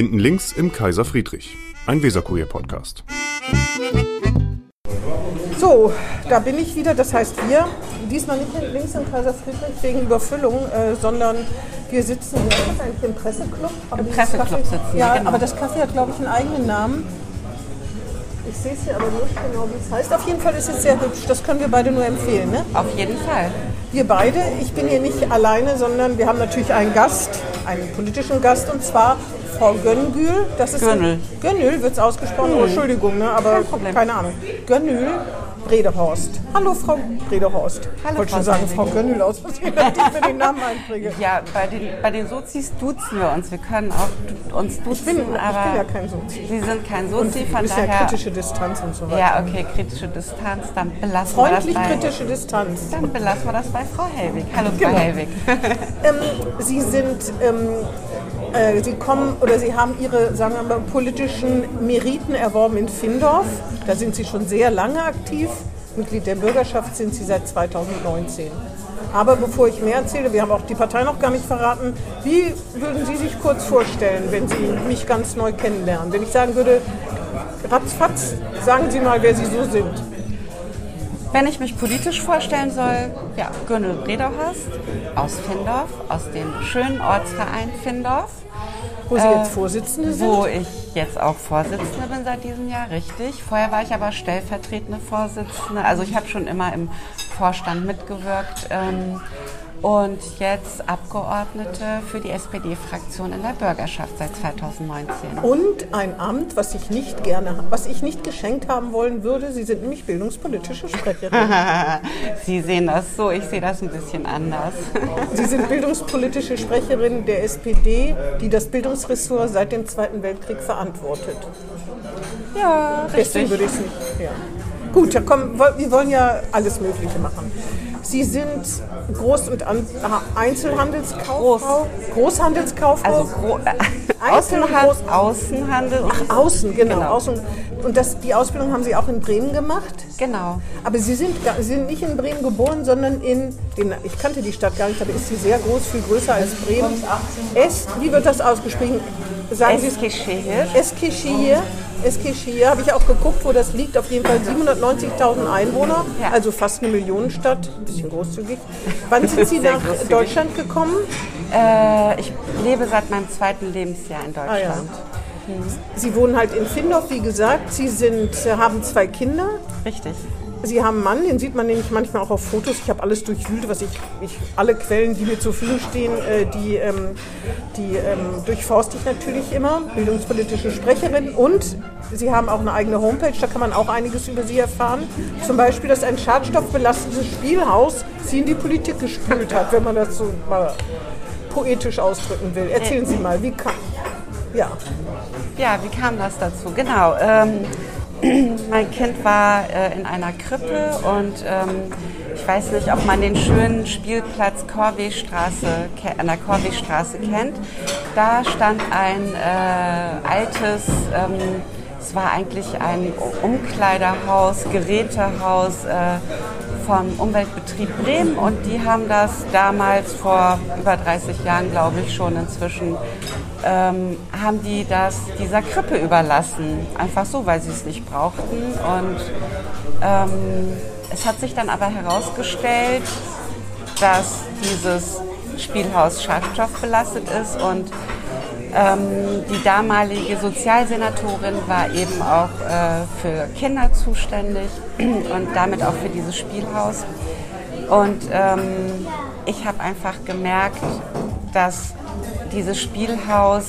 Hinten links im Kaiser Friedrich, ein Weserkurier-Podcast. So, da bin ich wieder, das heißt wir. Diesmal nicht hinten links im Kaiser Friedrich wegen Überfüllung, äh, sondern wir sitzen hier ist das eigentlich im Presseclub. Aber Im Presseclub Café- sitzen wir, Ja, genau. aber das Café hat, glaube ich, einen eigenen Namen. Ich sehe es hier aber nicht genau, wie es heißt. Auf jeden Fall ist es sehr hübsch. Das können wir beide nur empfehlen. Ne? Auf jeden Fall. Wir beide, ich bin hier nicht alleine, sondern wir haben natürlich einen Gast, einen politischen Gast, und zwar Frau Gönngül. Das ist Gönnül. Gönnül wird es ausgesprochen. Oh, Entschuldigung, ne? aber Kein Problem. keine Ahnung. Gönnül Bredehorst. Hallo Frau Bredehorst. Hallo, ich wollte schon sagen. Frau Gönnül aus, was ich mir den Namen einpräge. Ja, bei den, bei den Sozis duzen wir uns. Wir können auch uns duzen, Ich bin, ich bin aber ja kein Sozi. Sie sind kein Und Sozi, du von bist ja daher... kritische Distanz und so weiter. ja, okay, kritische Distanz, dann belassen Freundlich wir das bei... kritische Distanz. Dann belassen wir das bei Frau Hellwig. Hallo Frau Genau. Hellwig. Ähm, Sie sind, ähm, äh, Sie kommen oder Sie haben Ihre, sagen wir mal, politischen Meriten erworben in Findorf. Da sind Sie schon sehr lange aktiv. Mitglied der Bürgerschaft sind Sie seit 2019. Aber bevor ich mehr erzähle, wir haben auch die Partei noch gar nicht verraten, wie würden Sie sich kurz vorstellen, wenn Sie mich ganz neu kennenlernen? Wenn ich sagen würde, ratzfatz, sagen Sie mal, wer Sie so sind. Wenn ich mich politisch vorstellen soll, ja, Gönnel Brederhorst aus Findorf, aus dem schönen Ortsverein Findorf. Wo Sie jetzt Vorsitzende sind? Äh, Wo ich jetzt auch Vorsitzende bin seit diesem Jahr, richtig. Vorher war ich aber stellvertretende Vorsitzende. Also ich habe schon immer im Vorstand mitgewirkt. Ähm, und jetzt Abgeordnete für die SPD-Fraktion in der Bürgerschaft seit 2019. Und ein Amt, was ich nicht gerne, was ich nicht geschenkt haben wollen würde. Sie sind nämlich bildungspolitische Sprecherin. Sie sehen das so, ich sehe das ein bisschen anders. Sie sind bildungspolitische Sprecherin der SPD, die das Bildungsressort seit dem Zweiten Weltkrieg verantwortet. Ja, Deswegen richtig. würde ich es nicht. Ja. Gut, ja, komm, wir wollen ja alles Mögliche machen. Sie sind Groß- und An Einzelhandelskauffrau? Großhandelskauffrau? Also gro äh, Einzel- Außenhandel, Groß- Außenhandel und Außen, genau. Genau. Außen. Und das, die Ausbildung haben Sie auch in Bremen gemacht? genau. Aber Sie sind, Sie sind nicht in Bremen geboren, sondern in, den, ich kannte die Stadt gar nicht, aber ist sie sehr groß, viel größer als Bremen. Es, wie wird das ausgesprochen? Sagen Sie es? Eskişehir. Eskişehir. Eskişehir, habe ich auch geguckt, wo das liegt. Auf jeden Fall 790.000 Einwohner, Ja. also fast eine Millionenstadt, ein bisschen großzügig. Wann sind Sie nach großzügig. Deutschland gekommen? Äh, ich lebe seit meinem zweiten Lebensjahr in Ah, ja. Deutschland. Sie wohnen halt in Findorf, wie gesagt. Sie sind, haben zwei Kinder. Richtig. Sie haben einen Mann, den sieht man nämlich manchmal auch auf Fotos. Ich habe alles durchwühlt, was ich, ich alle Quellen, die mir zur Verfügung stehen, äh, die, ähm, die ähm, durchforste ich natürlich immer. Bildungspolitische Sprecherin und Sie haben auch eine eigene Homepage, da kann man auch einiges über Sie erfahren. Zum Beispiel, dass ein schadstoffbelastetes Spielhaus Sie in die Politik gespült hat, wenn man das so mal poetisch ausdrücken will. Erzählen Sie mal, wie kam. Ja, Ja, wie kam das dazu? Genau. Ähm, mein Kind war äh, in einer Krippe und ähm, ich weiß nicht, ob man den schönen Spielplatz Korwegstraße, an der Korwegstraße kennt. Da stand ein äh, altes, ähm, es war eigentlich ein Umkleiderhaus, Gerätehaus äh, vom Umweltbetrieb Bremen und die haben das damals vor über 30 Jahren, glaube ich, schon inzwischen ähm, haben die das dieser Krippe überlassen. Einfach so, weil sie es nicht brauchten. Und ähm, es hat sich dann aber herausgestellt, dass dieses Spielhaus schadstoffbelastet ist und ähm, die damalige Sozialsenatorin war eben auch äh, für Kinder zuständig und damit auch für dieses Spielhaus. Und ähm, ich habe einfach gemerkt, dass dieses Spielhaus,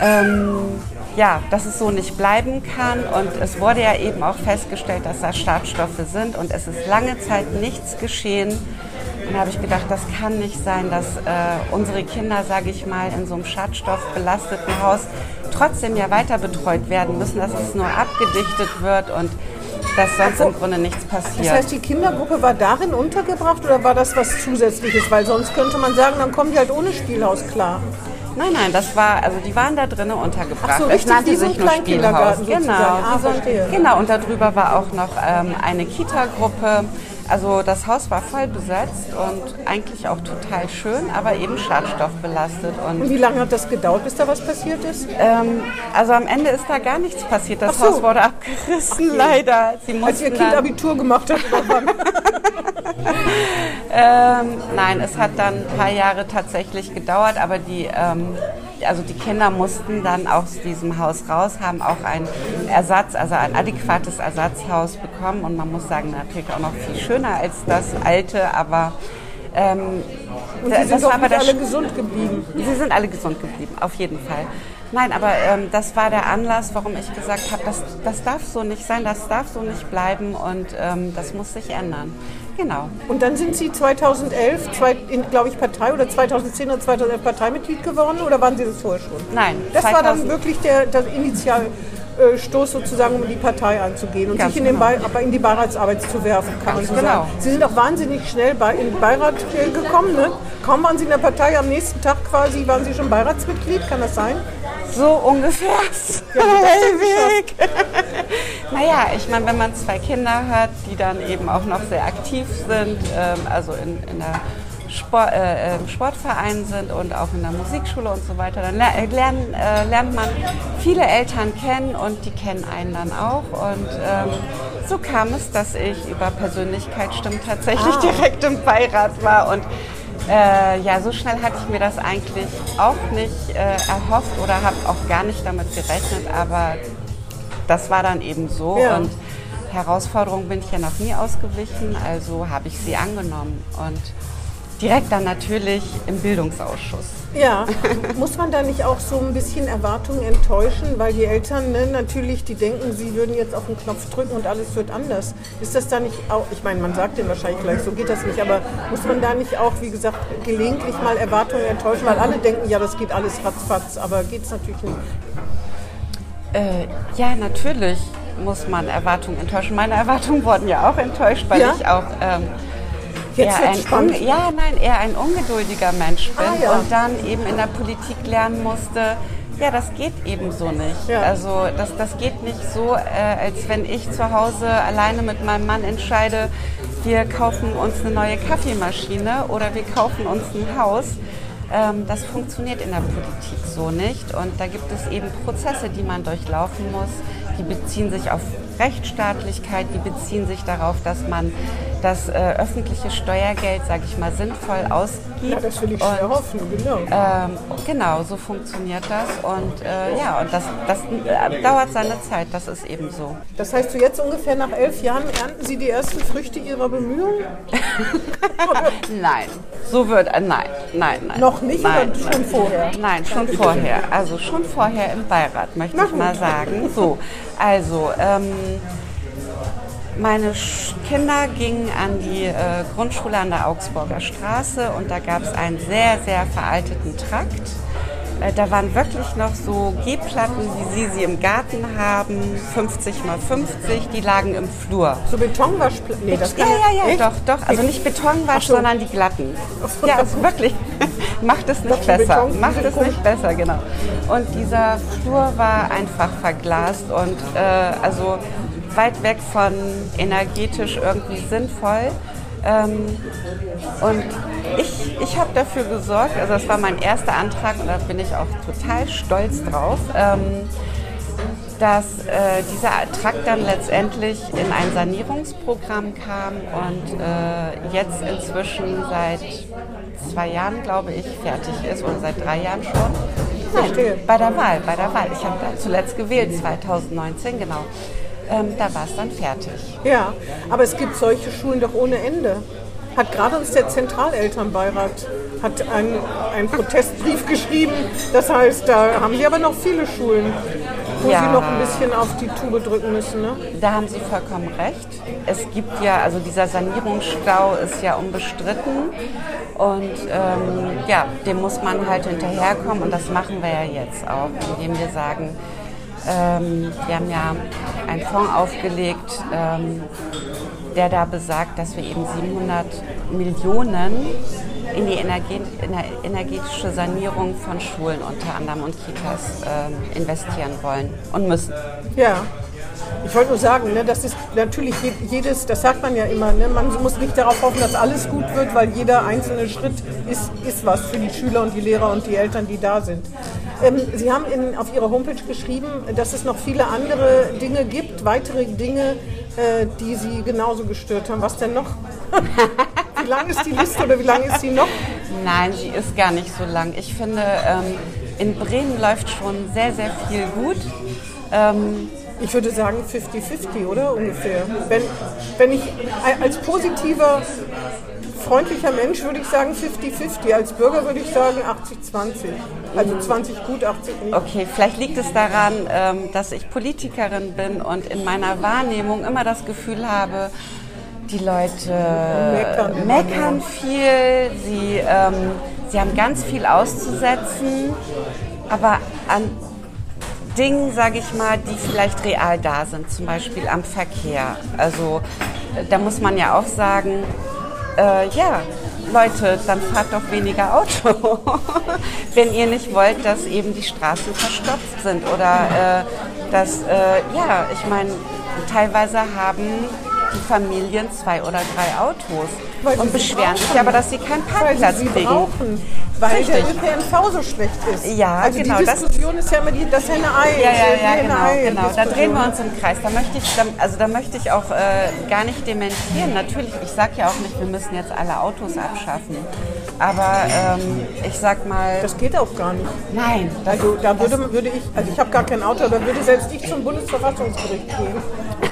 ähm, ja, dass es so nicht bleiben kann. Und es wurde ja eben auch festgestellt, dass da Schadstoffe sind und es ist lange Zeit nichts geschehen. Und da habe ich gedacht, das kann nicht sein, dass äh, unsere Kinder, sage ich mal, in so einem schadstoffbelasteten Haus trotzdem ja weiter betreut werden müssen, dass es nur abgedichtet wird und dass sonst im Grunde nichts passiert. Das heißt, die Kindergruppe war darin untergebracht oder war das was Zusätzliches? Weil sonst könnte man sagen, dann kommen die halt ohne Spielhaus klar. Nein, nein, das war, also die waren da drinnen untergebracht. Ach so, es nannte sich nur Spielhaus. Genau. Ah, genau, und darüber war auch noch ähm, eine Kita-Gruppe. Also das Haus war voll besetzt und eigentlich auch total schön, aber eben schadstoffbelastet. Und wie lange hat das gedauert, bis da was passiert ist? Ähm, also am Ende ist da gar nichts passiert. Das so. Haus wurde abgerissen, leider. Sie Als ihr Kind Abitur gemacht hat? Ähm, nein, es hat dann ein paar Jahre tatsächlich gedauert, aber die, ähm, also die Kinder mussten dann aus diesem Haus raus, haben auch ein Ersatz, also ein adäquates Ersatzhaus bekommen und man muss sagen, natürlich auch noch viel schöner als das alte, aber ähm, Und sie sind aber alle gesund geblieben. Sie sind alle gesund geblieben, auf jeden Fall. Nein, aber ähm, das war der Anlass, warum ich gesagt habe, das, das darf so nicht sein, das darf so nicht bleiben und ähm, das muss sich ändern. Genau. Und dann sind Sie 2011, zwei, in, glaube ich, Partei oder 2010 oder 2011 Parteimitglied geworden oder waren Sie das vorher schon? Nein, Das war dann 2000 wirklich der, der Initialstoß sozusagen, um in die Partei anzugehen und Ganz sich in, den genau. Aber in die Beiratsarbeit zu werfen, kann Ganz man so genau. sagen. Sie sind auch wahnsinnig schnell bei, in den Beirat äh, gekommen. Ne? Kaum waren Sie in der Partei, am nächsten Tag quasi waren Sie schon Beiratsmitglied, kann das sein? So ungefähr. Weg. naja, ich meine, wenn man zwei Kinder hat, die dann eben auch noch sehr aktiv sind, ähm, also in, in der Sport, äh, im Sportverein sind und auch in der Musikschule und so weiter, dann ler lernen, äh, lernt man viele Eltern kennen und die kennen einen dann auch. Und ähm, so kam es, dass ich über Persönlichkeitsstimmen tatsächlich direkt im Beirat war und äh, ja, so schnell hatte ich mir das eigentlich auch nicht äh, erhofft oder habe auch gar nicht damit gerechnet, aber das war dann eben so Ja. und Herausforderungen bin ich ja noch nie ausgewichen, also habe ich sie angenommen und direkt dann natürlich im Bildungsausschuss. Ja, muss man da nicht auch so ein bisschen Erwartungen enttäuschen, weil die Eltern ne, natürlich, die denken, sie würden jetzt auf den Knopf drücken und alles wird anders. Ist das da nicht auch, ich meine, man sagt denen wahrscheinlich gleich, so geht das nicht, aber muss man da nicht auch, wie gesagt, gelegentlich mal Erwartungen enttäuschen, weil alle denken, ja, das geht alles ratzfatz, aber geht es natürlich nicht. Äh, ja, natürlich muss man Erwartungen enttäuschen. Meine Erwartungen wurden ja auch enttäuscht, weil Ja? ich auch ähm, Jetzt eher ein, un- ja, nein, eher ein ungeduldiger Mensch bin Ah, ja. und dann eben in der Politik lernen musste, ja, das geht eben so nicht. Ja. Also das, das geht nicht so, äh, als wenn ich zu Hause alleine mit meinem Mann entscheide, wir kaufen uns eine neue Kaffeemaschine oder wir kaufen uns ein Haus. Ähm, das funktioniert in der Politik so nicht. Und da gibt es eben Prozesse, die man durchlaufen muss. Die beziehen sich auf Rechtsstaatlichkeit, die beziehen sich darauf, dass man das äh, öffentliche Steuergeld, sage ich mal, sinnvoll ausgibt. Ja, das will ich Und, schwer hoffen, genau. ähm, genau, so funktioniert das. Und äh, ja, und das, das äh, dauert seine Zeit, das ist eben so. Das heißt, so jetzt ungefähr nach elf Jahren ernten Sie die ersten Früchte Ihrer Bemühungen? Nein, so wird, äh, nein, nein, nein. Noch nicht nein, oder schon nein. vorher? Nein, schon vorher. Also schon vorher im Beirat, möchte ich mal sagen. So, also ähm, meine Kinder gingen an die äh, Grundschule an der Augsburger Straße und da gab es einen sehr, sehr veralteten Trakt. Äh, Da waren wirklich noch so Gehplatten, wie Sie sie im Garten haben, 50 mal 50, die lagen im Flur. So Betonwaschplatten? Nee, das Ja, kann ja, ja, Echt? doch, doch. Also nicht Betonwasch, so. sondern die glatten. Ja, also wirklich. Macht es nicht besser. Macht es nicht besser, genau. Und dieser Flur war einfach verglast und äh, also weit weg von energetisch irgendwie sinnvoll. Ähm, und ich, ich habe dafür gesorgt, also das war mein erster Antrag und da bin ich auch total stolz drauf. Ähm, dass äh, dieser Trakt dann letztendlich in ein Sanierungsprogramm kam und äh, jetzt inzwischen seit zwei Jahren, glaube ich, fertig ist oder seit drei Jahren schon. Verstehe. bei der Wahl, bei der Wahl. Ich habe da zuletzt gewählt, 2019, genau. Ähm, da war es dann fertig. Ja, aber es gibt solche Schulen doch ohne Ende. Hat gerade uns der Zentralelternbeirat hat einen, einen Protestbrief geschrieben. Das heißt, da haben sie aber noch viele Schulen, wo Ja. sie noch ein bisschen auf die Tube drücken müssen. Ne? Da haben Sie vollkommen recht. Es gibt ja, also dieser Sanierungsstau ist ja unbestritten und ähm, ja, dem muss man halt hinterherkommen und das machen wir ja jetzt auch, indem wir sagen, ähm, wir haben ja einen Fonds aufgelegt, ähm, der da besagt, dass wir eben 700 Millionen in die energetische Sanierung von Schulen unter anderem und Kitas ähm, investieren wollen und müssen. Ja. Ich wollte nur sagen, ne, das ist natürlich jedes, das sagt man ja immer, ne, man muss nicht darauf hoffen, dass alles gut wird, weil jeder einzelne Schritt ist, ist was für die Schüler und die Lehrer und die Eltern, die da sind. Ähm, Sie haben in, auf Ihrer Homepage geschrieben, dass es noch viele andere Dinge gibt, weitere Dinge, äh, die Sie genauso gestört haben. Was denn noch? wie lang ist die Liste oder wie lang ist sie noch? Nein, sie ist gar nicht so lang. Ich finde, ähm, in Bremen läuft schon sehr, sehr viel gut. Ähm, ich würde sagen 50-50, oder ungefähr. Wenn, wenn ich als positiver, freundlicher Mensch würde ich sagen 50-50. Als Bürger würde ich sagen 80-20. Also 20 gut, 80 nicht. Okay, vielleicht liegt es daran, ähm, dass ich Politikerin bin und in meiner Wahrnehmung immer das Gefühl habe, die Leute meckern, meckern viel, sie, ähm, sie haben ganz viel auszusetzen, aber an Dingen, sage ich mal, die vielleicht real da sind, zum Beispiel am Verkehr. Also da muss man ja auch sagen, äh, ja, Leute, dann fahrt doch weniger Auto, wenn ihr nicht wollt, dass eben die Straßen verstopft sind oder äh, dass, äh, ja, ich meine, teilweise haben die Familien zwei oder drei Autos weil und beschweren sich aber, dass sie keinen Parkplatz weil sie kriegen. Brauchen, weil Richtig. der ÖPNV so schlecht ist. Ja, also genau. Die Diskussion das ist ja immer die, das Henne-Ei. Ja, ja, ja, genau, genau. Da drehen wir uns im Kreis. Da möchte ich, also da möchte ich auch äh, gar nicht dementieren. Natürlich, ich sage ja auch nicht, wir müssen jetzt alle Autos abschaffen. Aber ähm, ich sag mal. Das geht auch gar nicht. Nein. also da würde, würde ich, also ich habe gar kein Auto, da würde selbst ich zum Bundesverfassungsgericht gehen.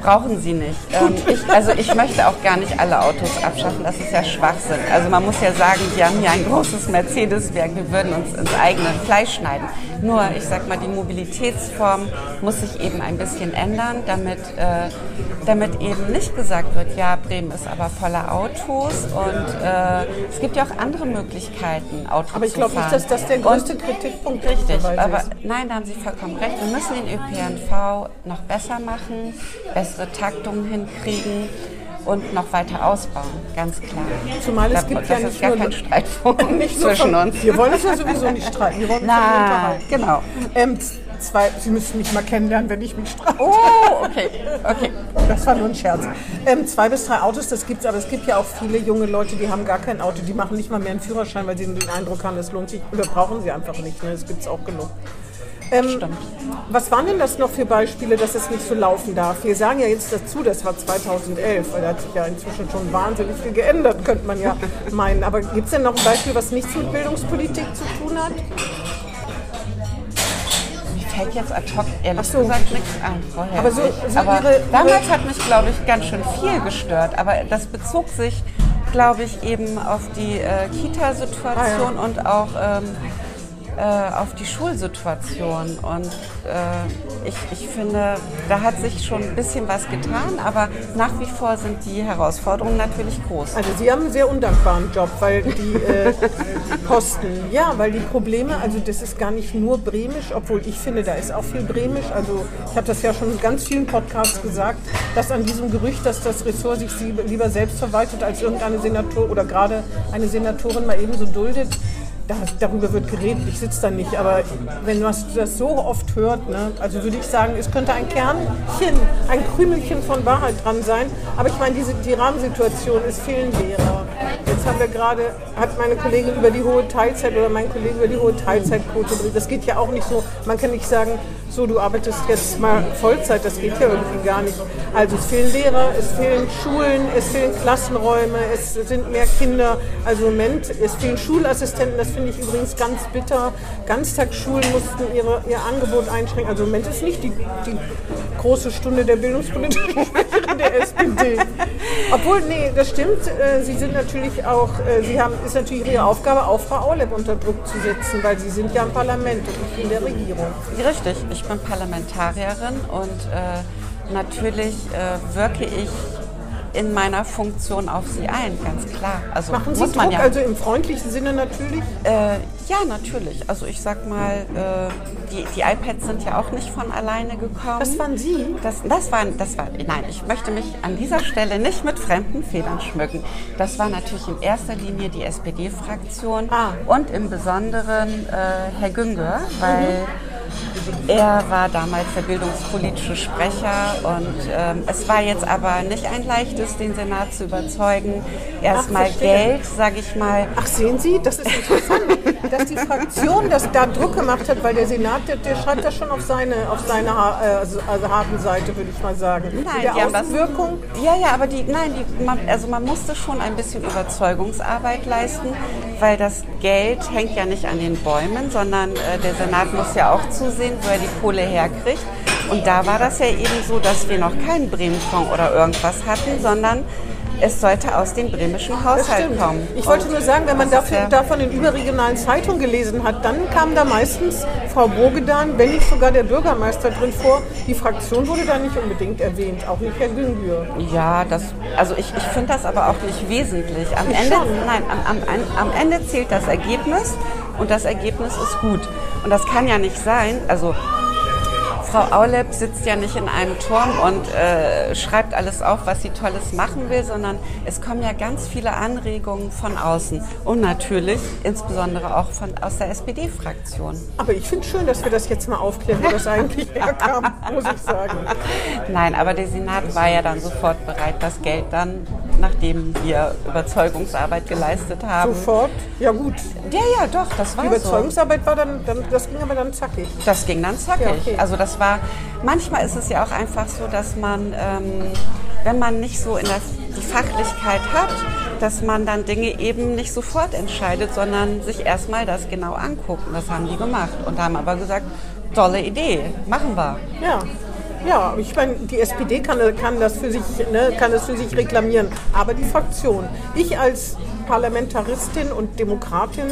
brauchen sie nicht. Ähm, ich, also ich möchte auch gar nicht alle Autos abschaffen, das ist ja Schwachsinn. Also man muss ja sagen, wir haben hier ein großes Mercedes-Werk, wir würden uns ins eigene Fleisch schneiden. Nur, ich sag mal, die Mobilitätsform muss sich eben ein bisschen ändern, damit, äh, damit eben nicht gesagt wird, ja, Bremen ist aber voller Autos und äh, es gibt ja auch andere Möglichkeiten, Autos aber ich glaube nicht, dass das der größte und, Kritikpunkt richtig, ist. Richtig, aber nein, da haben Sie vollkommen recht. Wir müssen den ÖPNV noch besser machen, bessere bessere Taktungen hinkriegen und noch weiter ausbauen, ganz klar. Zumal es gibt das ja nicht gar kein Streitpunkt nicht zwischen von, uns. Wir wollen es ja sowieso nicht streiten, wir wollen uns unterhalten. Genau. Ähm, zwei, Sie müssen mich mal kennenlernen, wenn ich mich streite. Oh, okay, okay. Das war nur ein Scherz. Ähm, zwei bis drei Autos, das gibt es, aber es gibt ja auch viele junge Leute, die haben gar kein Auto, die machen nicht mal mehr einen Führerschein, weil sie den Eindruck haben, es lohnt sich, oder brauchen sie einfach nicht. Ne? Das gibt es auch genug. Ähm. Was waren denn das noch für Beispiele, dass es nicht so laufen darf? Wir sagen ja jetzt dazu, das war 2011, weil da hat sich ja inzwischen schon wahnsinnig viel geändert, könnte man ja meinen. Aber gibt es denn noch ein Beispiel, was nichts mit Bildungspolitik zu tun hat? Mir fällt jetzt ad hoc ehrlich so. gesagt nichts ein vorher. Aber, so, so aber ihre, damals ihre hat mich, glaube ich, ganz schön viel gestört. Aber das bezog sich, glaube ich, eben auf die äh, Kita-Situation ah, ja. und auch... Ähm, äh, auf die Schulsituation. Und äh, ich, ich finde, da hat sich schon ein bisschen was getan, aber nach wie vor sind die Herausforderungen natürlich groß. Also Sie haben einen sehr undankbaren Job, weil die äh, Kosten, ja, weil die Probleme, also das ist gar nicht nur bremisch, obwohl ich finde, da ist auch viel bremisch. Also ich habe das ja schon in ganz vielen Podcasts gesagt, dass an diesem Gerücht, dass das Ressort sich lieber selbst verwaltet als irgendeine Senator oder gerade eine Senatorin mal ebenso duldet, darüber wird geredet, ich sitze da nicht, aber wenn man das so oft hört, ne, also würde ich sagen, es könnte ein Kernchen, ein Krümelchen von Wahrheit dran sein, aber ich meine, die Rahmensituation, es fehlen Lehrer. Jetzt haben wir gerade, hat meine Kollegin über die hohe Teilzeit oder mein Kollege über die hohe Teilzeitquote berichtet. Das geht ja auch nicht so, man kann nicht sagen, so, du arbeitest jetzt mal Vollzeit, das geht ja irgendwie gar nicht. Also es fehlen Lehrer, es fehlen Schulen, es fehlen Klassenräume, es sind mehr Kinder. Also im Moment, es fehlen Schulassistenten, das finde ich übrigens ganz bitter. Ganztagsschulen mussten ihre, ihr Angebot einschränken. Also im Moment ist nicht die, die große Stunde der bildungspolitischen der SPD. Obwohl, nee, das stimmt. Äh, sie sind natürlich auch, äh, Sie haben, ist natürlich Ihre Aufgabe, auch Frau Aulep unter Druck zu setzen, weil Sie sind ja im Parlament und nicht in der Regierung. Richtig, ich bin Parlamentarierin und äh, natürlich äh, wirke ich in meiner Funktion auf sie ein, ganz klar. Also Machen Sie muss man Druck, ja. also im freundlichen Sinne natürlich? Ja, natürlich. Also ich sag mal, äh, die, die iPads sind ja auch nicht von alleine gekommen. Das waren Sie? Das, das, waren, das war, nein, ich möchte mich an dieser Stelle nicht mit fremden Federn schmücken. Das war natürlich in erster Linie die SPD-Fraktion ah. und im Besonderen äh, Herr Günger, weil... Mhm Er war damals der bildungspolitische Sprecher und ähm, es war jetzt aber nicht ein leichtes, den Senat zu überzeugen. Erstmal Geld, sage ich mal. Ach, sehen Sie, das ist interessant, dass die Fraktion das da Druck gemacht hat, weil der Senat, der, der schreibt das schon auf seine, auf seine also, also harten Seite, würde ich mal sagen. Nein, der die haben das, Ja, ja, aber die, nein, die, man, also man musste schon ein bisschen Überzeugungsarbeit leisten, weil das Geld hängt ja nicht an den Bäumen, sondern äh, der Senat muss ja auch zusehen, wo er die Kohle herkriegt. Und da war das ja eben so, dass wir noch keinen Bremenfonds oder irgendwas hatten, sondern es sollte aus dem bremischen Haushalt kommen. Ich wollte Und nur sagen, wenn man dafür, ja davon in überregionalen Zeitungen gelesen hat, dann kam da meistens Frau Bogedan, wenn nicht sogar der Bürgermeister drin vor. Die Fraktion wurde da nicht unbedingt erwähnt, auch nicht Herr Güngür. Ja, das, also ich, ich finde das aber auch nicht wesentlich. Am Ende, nein, am, am, am Ende zählt das Ergebnis und das Ergebnis ist gut. Und das kann ja nicht sein, also Frau Aulep sitzt ja nicht in einem Turm und äh, schreibt alles auf, was sie Tolles machen will, sondern es kommen ja ganz viele Anregungen von außen und natürlich insbesondere auch von, aus der SPD-Fraktion. Aber ich finde schön, dass wir das jetzt mal aufklären, wo das eigentlich herkam, muss ich sagen. Nein, aber der Senat war ja dann sofort bereit, das Geld dann, nachdem wir Überzeugungsarbeit geleistet haben. Sofort? Ja gut. Ja, ja, doch, das war Die Überzeugungsarbeit so. war dann, dann, das ging aber dann zackig. Das ging dann zackig. Ja, okay. Also das war, manchmal ist es ja auch einfach so, dass man, ähm, wenn man nicht so in das, die Fachlichkeit hat, dass man dann Dinge eben nicht sofort entscheidet, sondern sich erstmal das genau anguckt. Und das haben die gemacht und haben aber gesagt, tolle Idee, machen wir. Ja. Ja, ich meine, die SPD kann, kann, das für sich, ne, kann das für sich reklamieren, aber die Fraktion. Ich als Parlamentaristin und Demokratin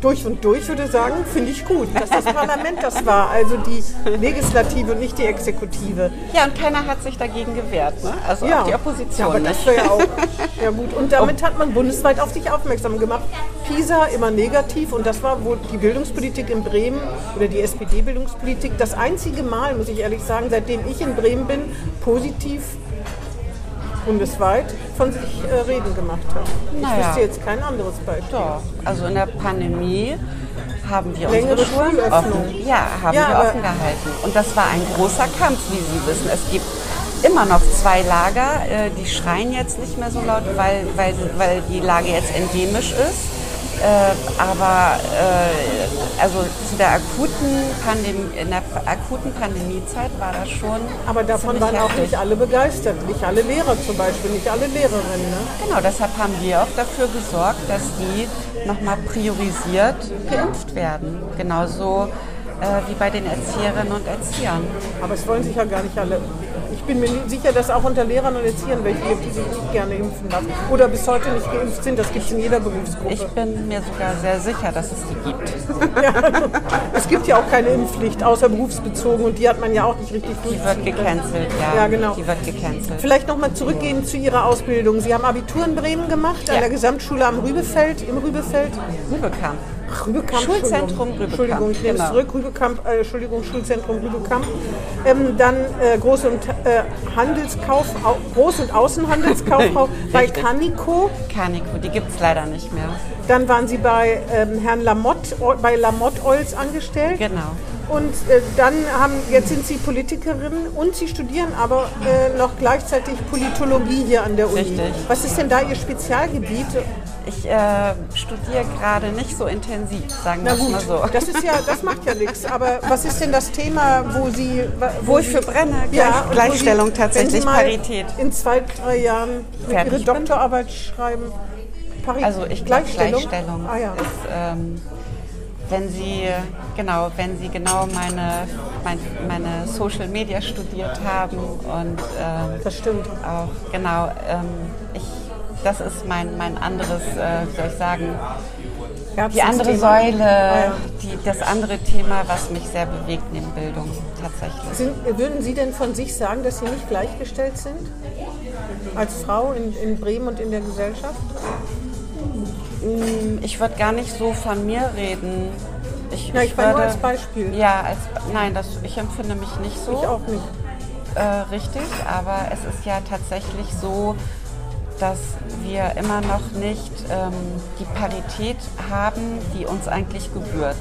durch und durch würde sagen, finde ich gut, dass das Parlament das war, also die Legislative und nicht die Exekutive. Ja, und keiner hat sich dagegen gewehrt, ne? also ja. auch die Opposition. Ja, aber das wäre ja auch ja gut. Und damit hat man bundesweit auf sich aufmerksam gemacht. PISA immer negativ und das war wohl die Bildungspolitik in Bremen oder die SPD-Bildungspolitik das einzige Mal, muss ich ehrlich sagen, seitdem ich in Bremen bin, positiv bundesweit von sich äh, reden gemacht hat. Ich wüsste jetzt kein anderes Beispiel. Doch. Also in der Pandemie haben wir Längere unsere Schulen offen, ja, haben ja, wir offen gehalten. Und das war ein großer Kampf, wie Sie wissen. Es gibt immer noch zwei Lager, äh, die schreien jetzt nicht mehr so laut, weil, weil, weil die Lage jetzt endemisch ist. Äh, aber äh, also zu der akuten Pandemie, in der akuten Pandemiezeit war das schon. Aber davon waren heftig. auch nicht alle begeistert, nicht alle Lehrer zum Beispiel, nicht alle Lehrerinnen. Ne? Genau, deshalb haben wir auch dafür gesorgt, dass die nochmal priorisiert geimpft werden. Genauso äh, wie bei den Erzieherinnen und Erziehern. Aber es wollen sich ja gar nicht alle ich bin mir sicher, dass auch unter Lehrern und Erziehern welche gibt, die sich nicht gerne impfen lassen oder bis heute nicht geimpft sind. Das gibt es in jeder Berufsgruppe. Ich bin mir sogar sehr sicher, dass es die gibt. ja, also, es gibt ja auch keine Impfpflicht, außer berufsbezogen und die hat man ja auch nicht richtig Die wird gecancelt, ja. ja. genau. Die wird gecancelt. Vielleicht nochmal zurückgehen zu Ihrer Ausbildung. Sie haben Abitur in Bremen gemacht, ja. an der Gesamtschule am Rübefeld, im Rübefeld. Rübekamp. Rübekamp. Schulzentrum Rübekamp. Entschuldigung, ich nehme genau. zurück. Rübekamp, äh, Entschuldigung, Schulzentrum Rübekamp. Ähm, dann äh, Groß- und äh, Handelskauf, Groß- und Außenhandelskaufbau bei Canico. Canico, die gibt es leider nicht mehr. Dann waren Sie bei ähm, Herrn Lamotte, bei Lamotte Oils angestellt. Genau. Und äh, dann haben, jetzt sind Sie Politikerin und Sie studieren aber äh, noch gleichzeitig Politologie hier an der Uni. Richtig. Was ist denn da Ihr Spezialgebiet? Ich äh, studiere gerade nicht so intensiv, sagen wir mal so. Das ist ja, das macht ja nichts. Aber was ist denn das Thema, wo Sie, wo, wo ich für brenne? Gleich, ja, Gleichstellung Sie, tatsächlich, Parität. In zwei, drei Jahren Ihre Doktorarbeit schreiben. Parität. Also ich Gleichstellung, Gleichstellung ah, ja. ist ähm, wenn Sie genau, wenn Sie genau meine, mein, meine Social Media studiert haben und ähm, das stimmt auch genau, ähm, ich, das ist mein, mein anderes, äh, soll ich sagen, die andere Säule, die, das andere Thema, was mich sehr bewegt neben Bildung tatsächlich. Sind, würden Sie denn von sich sagen, dass Sie nicht gleichgestellt sind als Frau in, in Bremen und in der Gesellschaft? Mm, ich würde gar nicht so von mir reden. Ich, ja, ich, ich würde, nur als Beispiel. Ja, als, nein, das, ich empfinde mich nicht so. Ich auch nicht. Äh, richtig, aber es ist ja tatsächlich so, dass wir immer noch nicht ähm, die Parität haben, die uns eigentlich gebührt.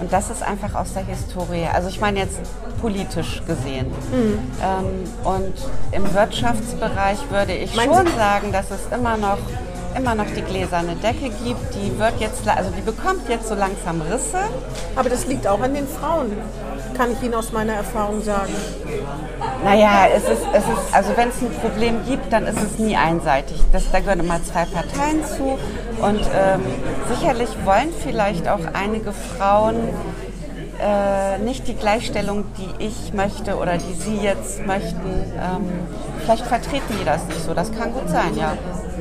Und das ist einfach aus der Historie. Also ich meine jetzt politisch gesehen. Mhm. Ähm, und im Wirtschaftsbereich würde ich Meinen schon Sie- sagen, dass es immer noch immer noch die gläserne Decke gibt, die wird jetzt, also die bekommt jetzt so langsam Risse. Aber das liegt auch an den Frauen, kann ich Ihnen aus meiner Erfahrung sagen. Naja, es ist, es ist, also wenn es ein Problem gibt, dann ist es nie einseitig. Das, da gehören immer zwei Parteien zu. Und ähm, sicherlich wollen vielleicht auch einige Frauen äh, nicht die Gleichstellung, die ich möchte oder die Sie jetzt möchten. Ähm, vielleicht vertreten die das nicht so. Das kann gut sein, ja.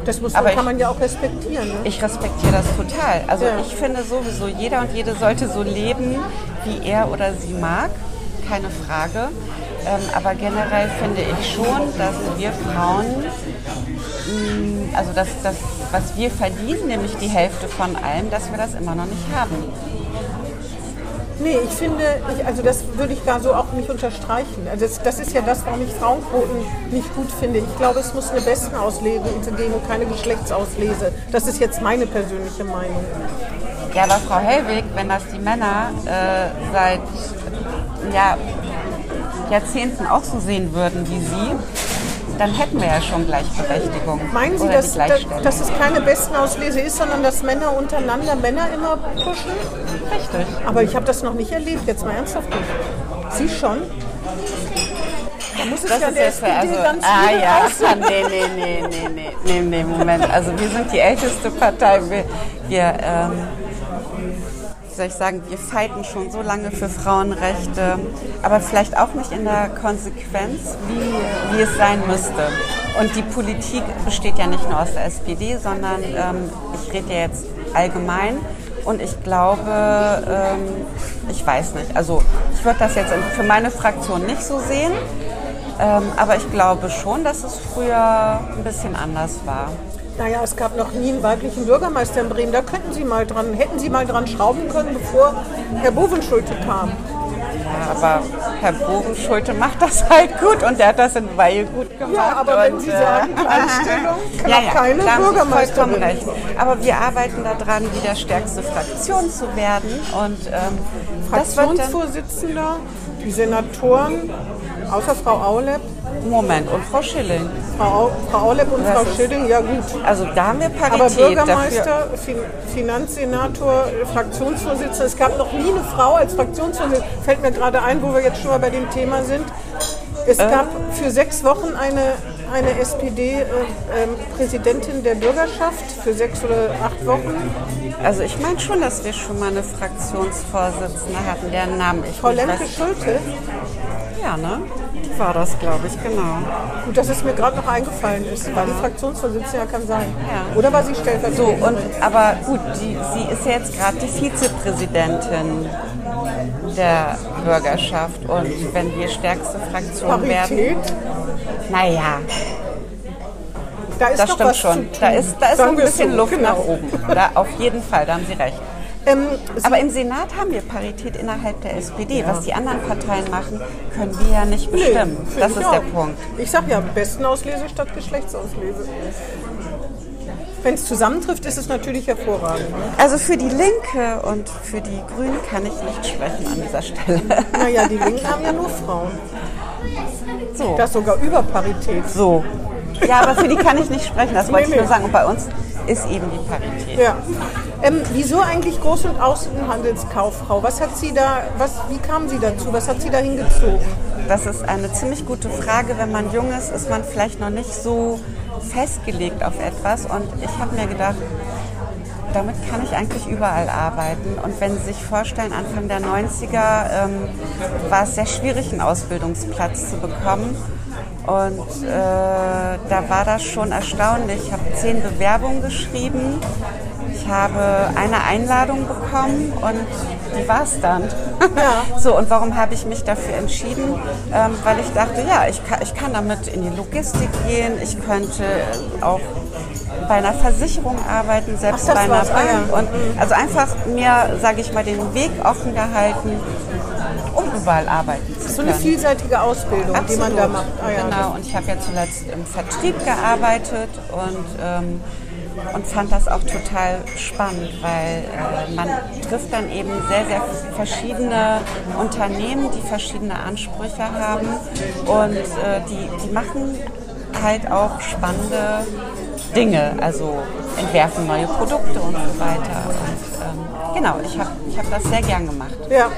Das muss, Aber kann ich- man ja auch respektieren. Ne? Ich respektiere das total. Also Ja. ich finde sowieso, jeder und jede sollte so leben, wie er oder sie mag. Keine Frage. Ähm, aber generell finde ich schon, dass wir Frauen, mh, also das, das, was wir verdienen, nämlich die Hälfte von allem, dass wir das immer noch nicht haben. Nee, ich finde, ich, also das würde ich gar so auch nicht unterstreichen. Also das, das ist ja das, warum ich Frauenquoten nicht gut finde. Ich glaube, es muss eine Bestenauslese geben und keine Geschlechtsauslese. Das ist jetzt meine persönliche Meinung. Ja, aber Frau Hellwig, wenn das die Männer äh, seit ja, Jahrzehnten auch so sehen würden wie Sie, dann hätten wir ja schon Gleichberechtigung. Meinen Sie, dass, dass, es keine Bestenauslese ist, sondern dass Männer untereinander Männer immer pushen? richtig? Aber ich habe das noch nicht erlebt, jetzt mal ernsthaft nicht. Sie schon? Da muss es Das ja ist der jetzt SPD also, ganz ah ja, aussehen. nee, nee, nee, nee, nee, nee, nee, Moment. Also wir sind die älteste Partei. Wir, wir ähm, wie soll ich sagen, wir fighten schon so lange für Frauenrechte, aber vielleicht auch nicht in der Konsequenz, wie, wie es sein müsste. Und die Politik besteht ja nicht nur aus der SPD, sondern ähm, ich rede ja jetzt allgemein. Und ich glaube, ähm, ich weiß nicht, also ich würde das jetzt für meine Fraktion nicht so sehen, ähm, aber ich glaube schon, dass es früher ein bisschen anders war. Naja, es gab noch nie einen weiblichen Bürgermeister in Bremen. Da könnten Sie mal dran, hätten Sie mal dran schrauben können, bevor Herr Bovenschulte kam. Ja, aber Herr Bogenschulte macht das halt gut und der hat das in Weihe gut gemacht. Ja, aber wenn Sie äh, sagen, Gleichstellung, kann ja, ja, keine Bürgermeisterin. recht. Aber wir arbeiten daran, wieder stärkste Fraktion zu werden und ähm, Fraktionsvorsitzender, die Senatoren, außer Frau Aulep, Moment, und Frau Schilling. Frau, Au- Frau Aulep und Das Frau Schilling, ja gut. Also da haben wir Parität. Aber. Bürgermeister, fin Finanzsenator, Fraktionsvorsitzender, es gab noch nie eine Frau als Fraktionsvorsitzende. Fällt mir gerade ein, wo wir jetzt schon mal bei dem Thema sind. Es Äh? gab für sechs Wochen eine, eine SPD-Präsidentin der Bürgerschaft, für sechs oder acht Wochen, Also ich meine schon, dass wir schon mal eine Fraktionsvorsitzende hatten, deren Namen ich Frau nicht Lemke weiß. Schulte. Ja, ne? Die war das, glaube ich, genau. Gut, dass es mir gerade noch eingefallen ist. War die Fraktionsvorsitzende, ja, kann sein. Ja. Oder war sie stellvertretend? So, und, aber gut, die, sie ist ja jetzt gerade die Vizepräsidentin der Bürgerschaft. Und wenn wir stärkste Fraktion werden, Parität? naja, Da ist das noch stimmt schon. Da ist, da ist noch ein bisschen so, Luft genau. nach oben. Da, auf jeden Fall, da haben Sie recht. Ähm, Sie, Aber im Senat haben wir Parität innerhalb der SPD. Was die anderen Parteien machen, können wir ja nicht bestimmen. Nee, das ist der. Punkt. Ich sag ja, Bestenauslese statt Geschlechtsauslese. Wenn es zusammentrifft, ist es natürlich hervorragend. Ne? Also für die Linke und für die Grünen kann ich nicht sprechen an dieser Stelle. Naja, die Linken haben ja nur Frauen. So. Das sogar über Parität. So. Ja, aber für die kann ich nicht sprechen, das wollte Nee, ich nur sagen. Und bei uns ist eben die Parität. Ja. Ähm, wieso eigentlich Groß- und Außenhandelskauffrau? Was hat sie da, was, wie kam sie dazu? Was hat sie da hingezogen? Das ist eine ziemlich gute Frage. Wenn man jung ist, ist man vielleicht noch nicht so festgelegt auf etwas. Und ich habe mir gedacht, damit kann ich eigentlich überall arbeiten. Und wenn Sie sich vorstellen, Anfang der 90er ähm, war es sehr schwierig, einen Ausbildungsplatz zu bekommen. Und äh, da war das schon erstaunlich. Ich habe zehn Bewerbungen geschrieben. Ich habe eine Einladung bekommen und die war es dann. so, und warum habe ich mich dafür entschieden? Ähm, weil ich dachte, ja, ich kann, ich kann damit in die Logistik gehen. Ich könnte auch bei einer Versicherung arbeiten, selbst Ach, bei einer. Ah, ja. Bank. Und also einfach mir, sage ich mal, den Weg offen gehalten, um überall arbeiten zu So eine können. vielseitige Ausbildung, die man da Absolut. macht. Ah, ja. Genau, und ich habe ja zuletzt im Vertrieb gearbeitet und ähm, und fand das auch total spannend, weil äh, man trifft dann eben sehr, sehr verschiedene Unternehmen, die verschiedene Ansprüche haben und äh, die, die machen halt auch spannende Dinge, also entwerfen neue Produkte und so weiter. Und ähm, genau, ich habe ich hab das sehr gern gemacht. Ja.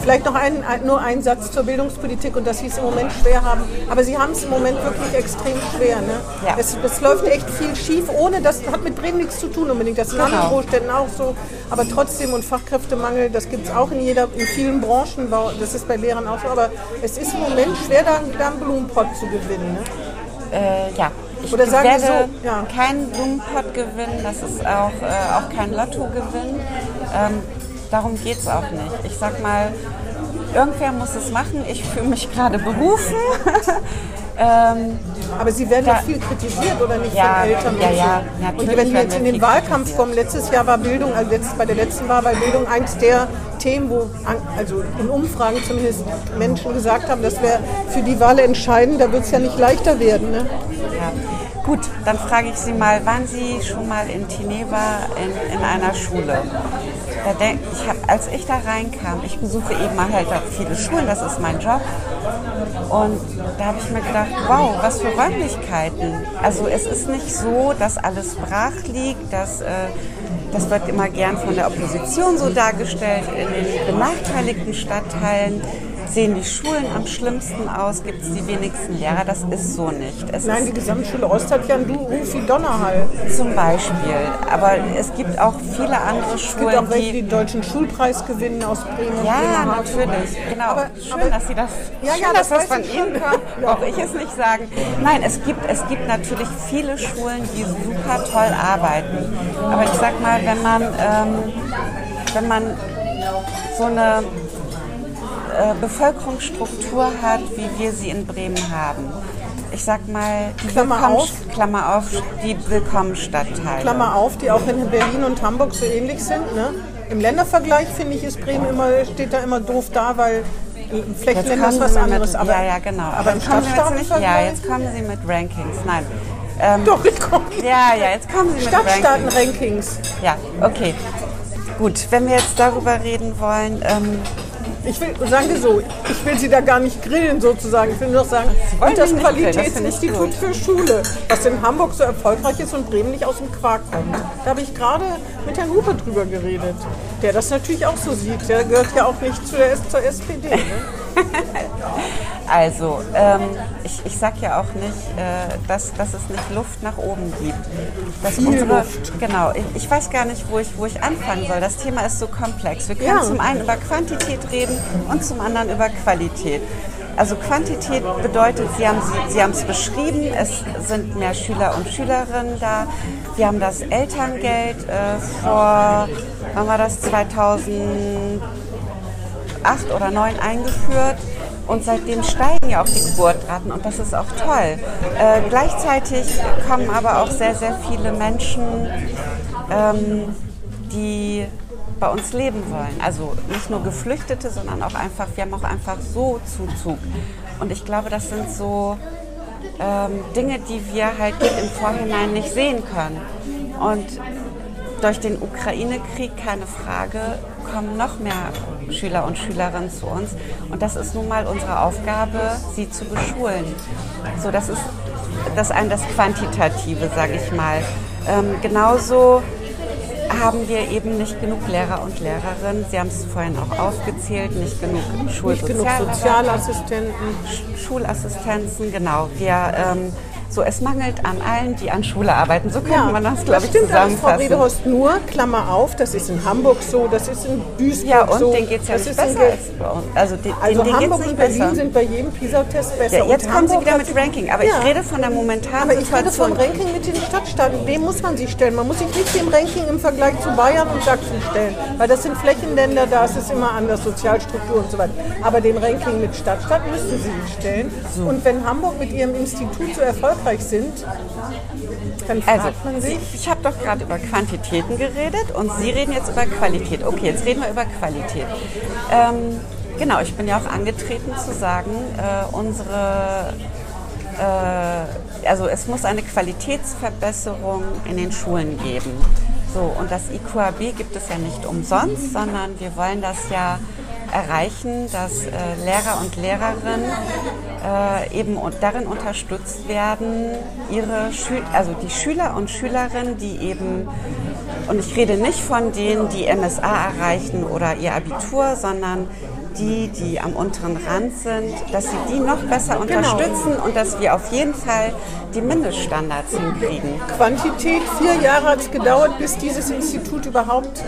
Vielleicht noch ein, nur ein Satz zur Bildungspolitik und dass Sie es im Moment schwer haben. Aber Sie haben es im Moment wirklich extrem schwer. Ne? Ja. Es, es läuft echt viel schief, ohne das hat mit Bremen nichts zu tun unbedingt. Das in Genau. anderen Großstädten auch so. Aber trotzdem und Fachkräftemangel, das gibt es auch in jeder, in vielen Branchen. Das ist bei Lehrern auch so. Aber es ist im Moment schwer, da, da einen Blumenpott zu gewinnen. Ne? Äh, ja. Ich Oder sagen werde so, ja. keinen Blumenpott gewinnen, das ist auch, äh, auch kein Lottogewinn. Ähm, darum geht es auch nicht. Ich sag mal, irgendwer muss es machen. Ich fühle mich gerade berufen. ähm, Aber Sie werden Da- doch viel kritisiert, oder nicht, Ja, von Eltern ja, und so. ja, Und natürlich wenn wir jetzt in den Wahlkampf kommen, letztes Jahr war Bildung, also letzt, bei der letzten Wahl war Bildung eins der Themen, wo also in Umfragen zumindest Menschen gesagt haben, das wäre für die Wahl entscheidend, da wird es ja nicht leichter werden. Ne? Ja. Gut, dann frage ich Sie mal, waren Sie schon mal in Tineva in, in einer Schule? Da denk, ich hab, als ich da reinkam, ich besuche eben halt auch viele Schulen, das ist mein Job. Und da habe ich mir gedacht, wow, was für Räumlichkeiten. Also es ist nicht so, dass alles brach liegt, dass, äh, das wird immer gern von der Opposition so dargestellt. In den benachteiligten Stadtteilen sehen die Schulen am schlimmsten aus, gibt es die wenigsten Lehrer. Das ist so nicht. Es Nein, die Gesamtschule Ost hat ja Du- Ruf wie Donnerhall. zum Beispiel. Aber es gibt auch viele andere Es gibt Schulen, auch welche, die die. den deutschen Schulpreis gewinnen aus Bremen Ja, natürlich. Genau. Aber- schön, aber- dass Sie das, Ja, schön, ja, dass das das von ich Ihnen kommt. Ja. Brauche ich es nicht sagen. Nein, es gibt, es gibt natürlich viele Schulen, die super toll arbeiten. Aber ich sag mal, wenn man, ähm, wenn man so eine äh, Bevölkerungsstruktur hat, wie wir sie in Bremen haben. Ich sag mal, die Klammer Willkommens- auf. Klammer auf, die Willkommenstadtteile. Klammer auf, die auch in Berlin und Hamburg so ähnlich sind. Ne? Im Ländervergleich finde ich, ist Bremen immer, steht da immer doof da, weil Jetzt Flächenländer kommen ist was anderes. Mit, aber, ja, ja, genau. Aber im jetzt kommen Sie jetzt nicht, ja, Stadtstaatenvergleich? jetzt kommen Sie mit Rankings. Nein. Ähm, Doch, ich komme. ja, ja, jetzt kommen Sie mit Rankings. Stadtstaaten-Rankings. Ja, okay. Gut, wenn wir jetzt darüber reden wollen, ähm, Ich will, sagen wir so, ich will Sie da gar nicht grillen sozusagen. Ich will nur sagen, wollen und das das Qualitätsinstitut gut. für Schule, was in Hamburg so erfolgreich ist und Bremen nicht aus dem Quark kommt. Da habe ich gerade mit Herrn Hupe drüber geredet, der das natürlich auch so sieht. Der gehört ja auch nicht zu der, zur SPD. Ne? also, ähm, ich, ich sag ja auch nicht, äh, dass, dass es nicht Luft nach oben gibt. Dass Viel unsere, Luft. Genau, ich, ich weiß gar nicht, wo ich, wo ich anfangen soll. Das Thema ist so komplex. Wir können Ja. zum einen über Quantität reden und zum anderen über Qualität. Also Quantität bedeutet, Sie haben Sie haben es beschrieben, es sind mehr Schüler und Schülerinnen da. Wir haben das Elterngeld äh, vor, wann war das, 2000 acht oder neun eingeführt und seitdem steigen ja auch die Geburtraten und das ist auch toll. Äh, gleichzeitig kommen aber auch sehr, sehr viele Menschen, ähm, die bei uns leben wollen. Also nicht nur Geflüchtete, sondern auch einfach, wir haben auch einfach so Zuzug. Und ich glaube, das sind so ähm, Dinge, die wir halt im Vorhinein nicht sehen können. Und durch den Ukraine-Krieg, keine Frage, kommen noch mehr Schüler und Schülerinnen zu uns. Und das ist nun mal unsere Aufgabe, sie zu beschulen. So, das ist das eine das Quantitative, sage ich mal. Ähm, genauso haben wir eben nicht genug Lehrer und Lehrerinnen. Sie haben es vorhin auch aufgezählt, nicht genug Nicht genug Schulsozialarbeiter. Sozialassistenten. Sch- Schulassistenzen, genau. Wir, ähm, so, es mangelt an allen, die an Schule arbeiten. So könnte man das, glaube ich, stimmt alles, Frau zusammenfassen. Redehorst. Nur, Klammer auf, das ist in Hamburg so, das ist in Duisburg Ja, und so. denen geht es ja nicht besser als bei uns. Also, den, Also denen Hamburg und Berlin besser. sind bei jedem PISA-Test besser. Ja, jetzt kommen Sie wieder mit Ranking. Aber Ja. ich rede von der momentanen Aber ich rede vom Situation. Ranking mit den Stadtstaaten. Dem muss man sich stellen. Man muss sich nicht dem Ranking im Vergleich zu Bayern und Sachsen stellen. Weil das sind Flächenländer, da ist es immer anders, Sozialstruktur und so weiter. Aber dem Ranking mit Stadtstaat müssen Sie sich stellen. Und wenn Hamburg mit Ihrem Institut so erfolgreich sind, dann fragt Also, man sich, ich habe doch gerade über Quantitäten geredet und Sie reden jetzt über Qualität. Okay, jetzt reden wir über Qualität. Ähm, genau, ich bin ja auch angetreten zu sagen, äh, unsere äh, also es muss eine Qualitätsverbesserung in den Schulen geben. So, und das IQAB gibt es ja nicht umsonst, sondern wir wollen das ja erreichen, dass äh, Lehrer und Lehrerinnen äh, eben und darin unterstützt werden, ihre Schü also die Schüler und Schülerinnen, die eben und ich rede nicht von denen, die MSA erreichen oder ihr Abitur, sondern die, die am unteren Rand sind, dass sie die noch besser genau. unterstützen und dass wir auf jeden Fall die Mindeststandards hinkriegen. Quantität, vier Jahre hat es gedauert, bis dieses Institut überhaupt,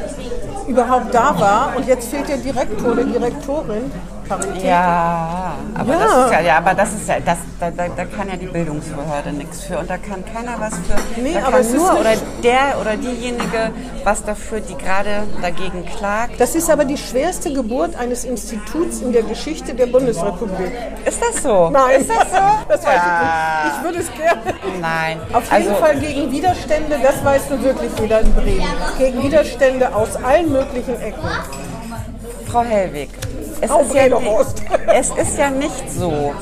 überhaupt da war. Und jetzt fehlt der Direktor oder Direktorin. Parität. Ja, aber ja. das ist ja, ja, aber das ist ja, das, da, da, da kann ja die Bildungsbehörde nichts für und da kann keiner was für. Nee, aber kann nur oder der oder diejenige was dafür, die gerade dagegen klagt. Das ist aber die schwerste Geburt eines Instituts in der Geschichte der Bundesrepublik. Ist das so? Nein. Ist das so? das weiß ja. ich nicht. Ich würde es gerne. Nein. Auf jeden also, Fall gegen Widerstände, das weißt du wirklich jeder in Bremen. Gegen Widerstände aus allen möglichen Ecken. Frau Hellwig, es, ist ja, es ist ja nicht so,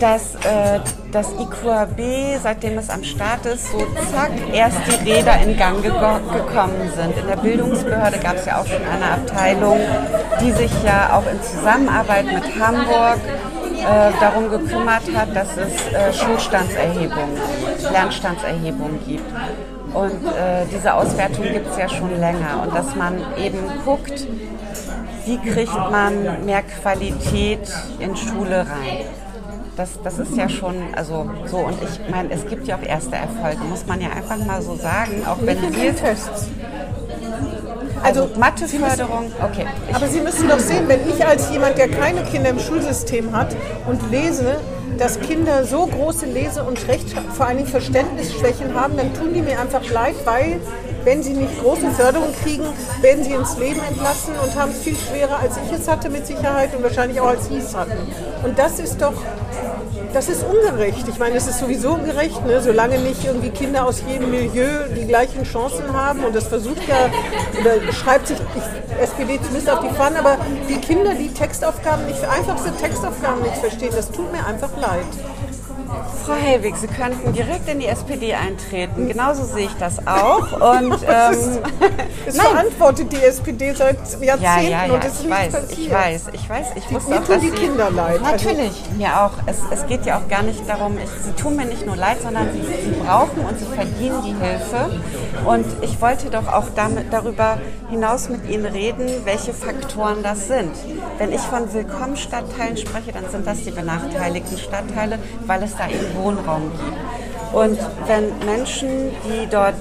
dass äh, das IQAB, seitdem es am Start ist, so zack, erst die Räder in Gang ge gekommen sind. In der Bildungsbehörde gab es ja auch schon eine Abteilung, die sich ja auch in Zusammenarbeit mit Hamburg äh, darum gekümmert hat, dass es äh, Schulstandserhebungen, Lernstandserhebungen gibt. Und äh, diese Auswertung gibt es ja schon länger. Und dass man eben guckt, wie kriegt man mehr Qualität in Schule rein. Das, das ist ja schon, also so, und ich meine, es gibt ja auch erste Erfolge, muss man ja einfach mal so sagen, auch wenn wir Tests. Also, also Matheförderung, okay. Aber Sie müssen doch sehen, wenn ich als jemand, der keine Kinder im Schulsystem hat und lese, dass Kinder so große Lese- und Recht, vor Dingen Verständnisschwächen haben, dann tun die mir einfach leid, weil wenn sie nicht große Förderung kriegen, werden sie ins Leben entlassen und haben es viel schwerer, als ich es hatte mit Sicherheit und wahrscheinlich auch als sie es hatten. Und das ist doch, das ist ungerecht. Ich meine, es ist sowieso ungerecht, ne? solange nicht irgendwie Kinder aus jedem Milieu die gleichen Chancen haben. Und das versucht ja, oder schreibt sich die SPD zumindest auf die Fahnen, aber die Kinder, die Textaufgaben nicht, einfachste Textaufgaben nicht verstehen, das tut mir einfach leid. Frau Hellwig, Sie könnten direkt in die SPD eintreten. Genauso sehe ich das auch. Und, ähm, es verantwortet die SPD seit Jahrzehnten ja, ja, ja, und es ich weiß, passiert. Ich weiß, ich weiß. Ich die, mir auch, tun die Sie, Kinder leid. Also natürlich, also, mir auch. Es, es geht ja auch gar nicht darum, ich, Sie tun mir nicht nur leid, sondern Sie, Sie brauchen und Sie verdienen die Hilfe. Und ich wollte doch auch damit, darüber hinaus mit Ihnen reden, welche Faktoren das sind. Wenn ich von Willkommenstadtteilen spreche, dann sind das die benachteiligten Stadtteile, weil es da eben Wohnraum gibt. Und wenn Menschen, die dort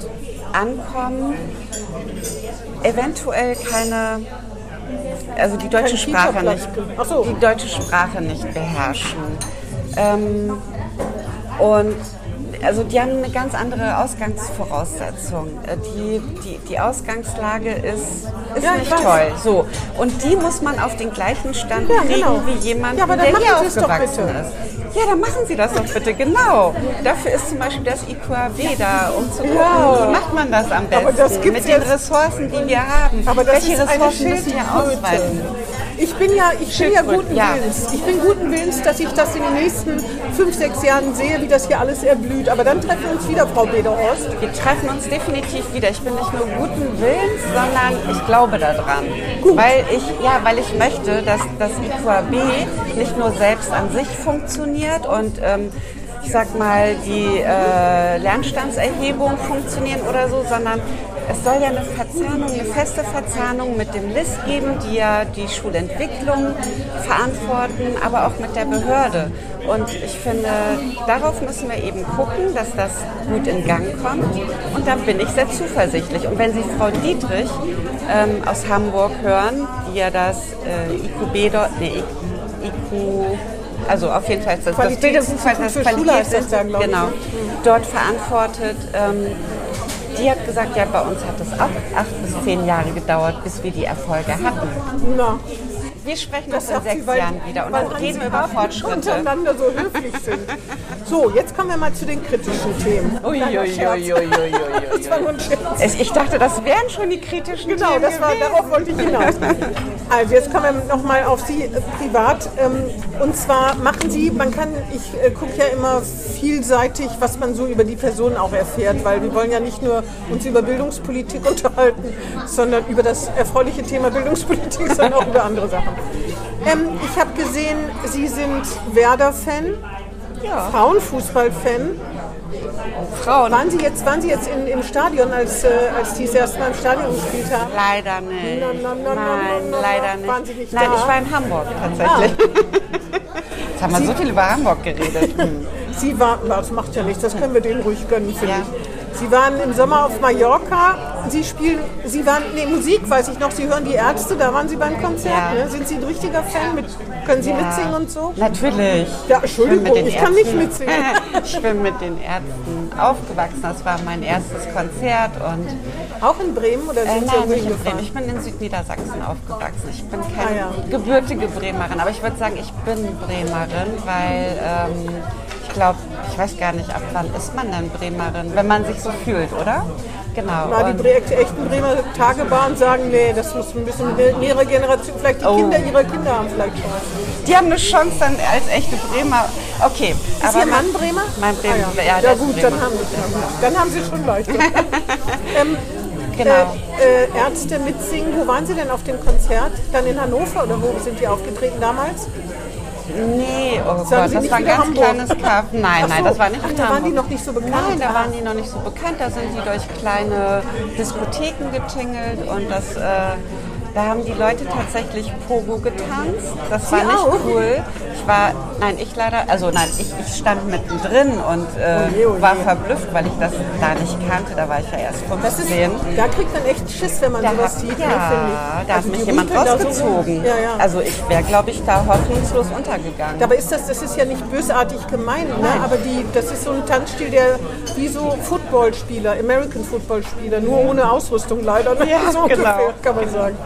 ankommen, eventuell keine, also die deutsche Sprache nicht, die deutsche Sprache nicht beherrschen ähm, und also die haben eine ganz andere Ausgangsvoraussetzung. Äh, die, die, die Ausgangslage ist, ist ja, nicht toll. So. Und die muss man auf den gleichen Stand ja, kriegen genau. wie jemand, ja, der hier aufgewachsen ist. Ja, dann machen Sie das doch bitte, genau. Dafür ist zum Beispiel das IQAW da, um zu gucken, ja. wie macht man das am besten mit den Ressourcen, die wir haben. Aber Welche Ressourcen müssen wir ausweiten? Ich bin ja, ich bin ja guten ja. Willens. Ich bin guten Willens, dass ich das in den nächsten fünf, sechs Jahren sehe, wie das hier alles erblüht. Aber dann treffen wir uns wieder, Frau Bederhorst. Wir treffen uns definitiv wieder. Ich bin nicht nur guten Willens, sondern ich glaube daran. Gut. Weil ich, ja, weil ich möchte, dass das IQAB nicht nur selbst an sich funktioniert und ähm, ich sag mal, die äh, Lernstandserhebung funktionieren oder so, sondern es soll ja eine Verzahnung, eine feste Verzahnung mit dem LIS geben, die ja die Schulentwicklung verantworten, aber auch mit der Behörde. Und ich finde, darauf müssen wir eben gucken, dass das gut in Gang kommt. Und da bin ich sehr zuversichtlich. Und wenn Sie Frau Dietrich ähm, aus Hamburg hören, die ja das äh, IQB dort, nee, IQ, also auf jeden Fall das, das Bildungsinstitut für Schule heißt das dann, genau, dort verantwortet. Ähm, die hat gesagt, ja, bei uns hat es auch acht bis zehn Jahre gedauert, bis wir die Erfolge hatten. Na. Wir sprechen das in sechs weil, Jahren wieder und dann reden wir über Fortschritte. untereinander so höflich sind. So, jetzt kommen wir mal zu den kritischen Themen. Ich dachte, das wären schon die kritischen genau, Themen. Genau, darauf wollte ich hinaus. Also jetzt kommen wir nochmal auf Sie äh, privat. Ähm, und zwar machen Sie, man kann, ich äh, gucke ja immer vielseitig, was man so über die Person auch erfährt, weil wir wollen ja nicht nur uns über Bildungspolitik unterhalten, sondern über das erfreuliche Thema Bildungspolitik, sondern auch über andere Sachen. Ähm, ich habe gesehen, Sie sind Werder-Fan, Ja. Frauenfußball-Fan. Frauen. Waren Sie jetzt, waren Sie jetzt in, im Stadion, als, äh, als die das erste Mal im Stadion gespielt haben? Leider nicht. Na, na, na, Nein, leider na. Waren nicht. Sie nicht Nein, da? ich war in Hamburg tatsächlich. Jetzt haben wir so viel über Hamburg geredet. Sie waren, das macht ja nichts, das können wir denen ruhig gönnen, finde Ja. ich. Sie waren im Sommer auf Mallorca. Sie spielen, Sie waren, nee, Musik weiß ich noch, Sie hören die Ärzte, da waren Sie beim Konzert. Ja. Ne? Sind Sie ein richtiger Fan? Mit, können Sie mitsingen und so? Natürlich. Ja, Entschuldigung, den ich kann nicht mitsingen. ich bin mit den Ärzten aufgewachsen. Das war mein erstes Konzert und Auch in Bremen oder äh, sind Sie nein, nicht in Bremen. Ich bin in Südniedersachsen aufgewachsen. Ich bin keine Ah, ja. gebürtige Bremerin, aber ich würde sagen, ich bin Bremerin, weil ähm, ich glaube, ich weiß gar nicht, ab wann ist man denn Bremerin, wenn man sich so fühlt, oder? Genau. Mal die echten Bremer Tagebahn sagen, nee, das muss ein bisschen mehrere Generationen, vielleicht die Oh. Kinder ihrer Kinder haben vielleicht schon. Die haben eine Chance dann als echte Bremer. Okay. Ist Ihr Mann Bremer? Mein Bremer. Ah, ja. ja, ja, gut, Bremer. dann haben, Sie, dann haben Sie schon leichter. ähm, Genau. Äh, äh, Ärzte mitsingen, wo waren Sie denn auf dem Konzert? Dann in Hannover oder wo sind die aufgetreten damals? Nee, oh Gott, das war ein ganz Hamburg? kleines Kaff. Nein, Ach nein, so. das war nicht Ach, da waren die noch nicht so bekannt. Nein, da Ah. waren die noch nicht so bekannt. Da sind die durch kleine Diskotheken getingelt und das, äh, da haben die Leute tatsächlich Pogo getanzt. Das war nicht auch? cool. Ich war, nein, ich leider, also nein, ich, ich stand mittendrin und äh, war verblüfft, weil ich das da nicht kannte. Da war ich ja erst Das ist, 15. da kriegt man echt Schiss, wenn man Da sowas hat, sieht, ja, ne, finde ich. da hat Also mich die jemand da so rausgezogen. ja, ja. Also ich wäre, glaube ich, da hoffnungslos untergegangen. Dabei ist das, das ist ja nicht bösartig gemeint, ne? aber die, das ist so ein Tanzstil, der wie so Footballspieler, American Footballspieler, nur ohne Ausrüstung leider. Ne? Ja, so genau. kann man sagen.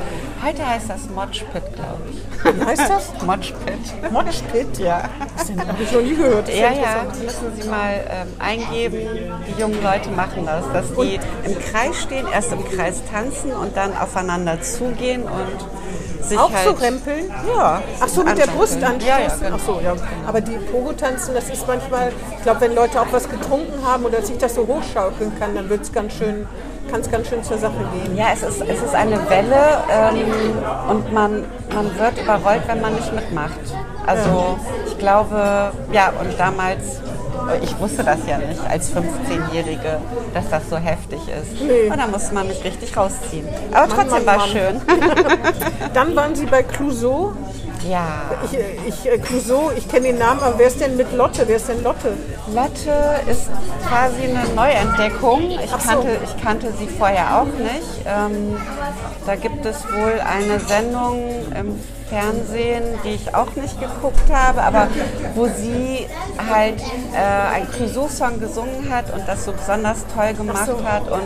Heute heißt das Moshpit, glaube ich. Wie heißt das? Moshpit. Moshpit? Ja. Habe ich noch nie gehört. Das Ja, ja, müssen Sie mal ähm, eingeben. Die jungen Leute machen das, dass die im Kreis stehen, erst im Kreis tanzen und dann aufeinander zugehen und sich Auch halt... so rempeln? Ja. Ach so, mit der Brust anstoßen? Ja, ja, genau. Ach so, ja. Aber die Pogo-Tanzen, das ist manchmal, ich glaube, wenn Leute auch was getrunken haben oder sich das so hochschaukeln kann, dann wird es ganz schön, kann es ganz schön zur Sache gehen. Ja, es ist, es ist eine Welle ähm, und man, man wird überrollt, wenn man nicht mitmacht. Also ich glaube, ja, und damals, äh, ich wusste das ja nicht als 15-Jährige, dass das so heftig ist. Nee. Und da musste man mich richtig rausziehen. Aber trotzdem Mann, war Mann. es schön. Dann waren Sie bei Clouseau. ja. Ich, ich, äh, Clouseau, ich kenne den Namen, aber wer ist denn mit Lotte? Wer ist denn Lotte? Lotte ist quasi eine Neuentdeckung. Ich, so. kannte, ich kannte sie vorher auch nicht. Ähm, da gibt es wohl eine Sendung im Fernsehen, die ich auch nicht geguckt habe, aber wo sie halt äh, einen Clouseau-Song gesungen hat und das so besonders toll gemacht so. hat. Und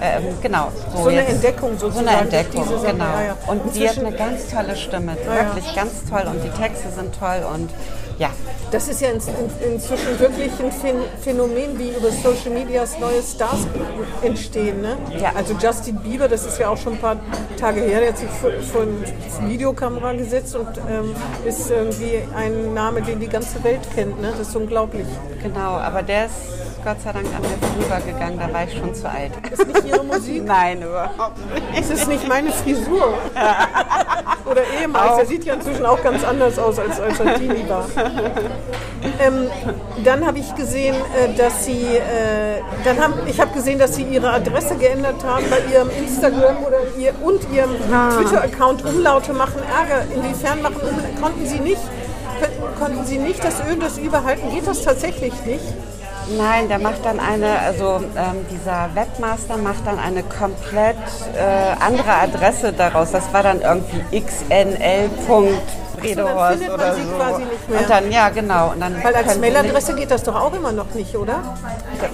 ähm, genau. So eine jetzt- Entdeckung So sozusagen. eine Entdeckung, genau. ja, ja. Und sie hat eine ganz tolle Stimme, ja. wirklich ganz toll. Und die Texte sind toll und ja, Das ist ja in, in, inzwischen wirklich ein Phän- Phänomen, wie über Social Media neue Stars entstehen. Ne? Ja. Also Justin Bieber, das ist ja auch schon ein paar Tage her, der hat sich vor, vor eine Videokamera gesetzt und ähm, ist irgendwie ein Name, den die ganze Welt kennt. Ne? Das ist unglaublich. Genau, aber der ist Gott sei Dank an mir vorübergegangen, da war ich schon zu alt. Ist nicht ihre Musik? Nein, überhaupt nicht. Es ist nicht meine Frisur. Oder ehemals. Der sieht ja inzwischen auch ganz anders aus, als, als er Teenie war. Ähm, dann habe ich gesehen, äh, dass Sie, äh, dann haben, ich habe gesehen, dass Sie Ihre Adresse geändert haben bei Ihrem Instagram oder ihr, und Ihrem Twitter-Account Umlaute machen Ärger. Inwiefern machen konnten Sie nicht? Konnten Sie nicht das Öl des Überhalten? Geht das tatsächlich nicht? Nein, der macht dann eine, also ähm, dieser Webmaster macht dann eine komplett äh, andere Adresse daraus. Das war dann irgendwie xnl. Redehorst findet man oder sie so. quasi nicht mehr. Und dann, ja, genau. Und dann Weil als Mailadresse geht das doch auch immer noch nicht, oder?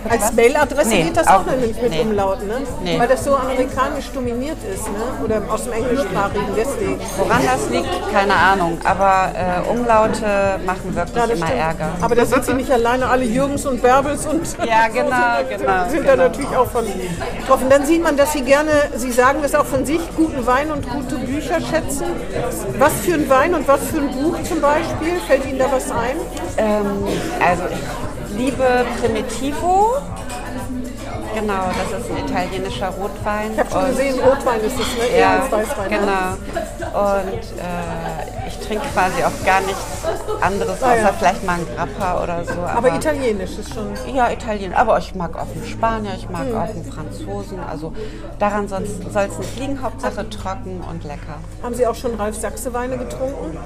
Als was? Mailadresse Nee, geht das auch noch nicht mit nee. Umlauten, ne? Nee. Weil das so amerikanisch dominiert ist, ne? Oder aus dem Englischsprachigen, deswegen. woran das liegt, keine Ahnung. Aber äh, Umlaute machen wirklich Ja, immer stimmt. Ärger. Aber da sind sie nicht alleine, alle Jürgens und Bärbels und Ja, genau, sind, genau, sind da genau. natürlich auch von betroffen. Dann sieht man, dass sie gerne, sie sagen das auch von sich, guten Wein und gute Bücher schätzen. Was für ein Wein und was für ein Buch zum Beispiel? Fällt Ihnen da was ein? Ähm, also ich liebe Primitivo. Genau, das ist ein italienischer Rotwein. Ich habe schon gesehen, Rotwein ist es, ne? Ja, Weißwein. ne? genau. Und äh, trinke quasi auch gar nichts anderes, außer ja. vielleicht mal ein Grappa oder so. Aber italienisch ist schon. Ja, Italien. Aber ich mag auch einen Spanier, ich mag auch einen Franzosen. Also daran soll es nicht liegen. Hauptsache trocken und lecker. Haben Sie auch schon Ralf Sachse Weine getrunken?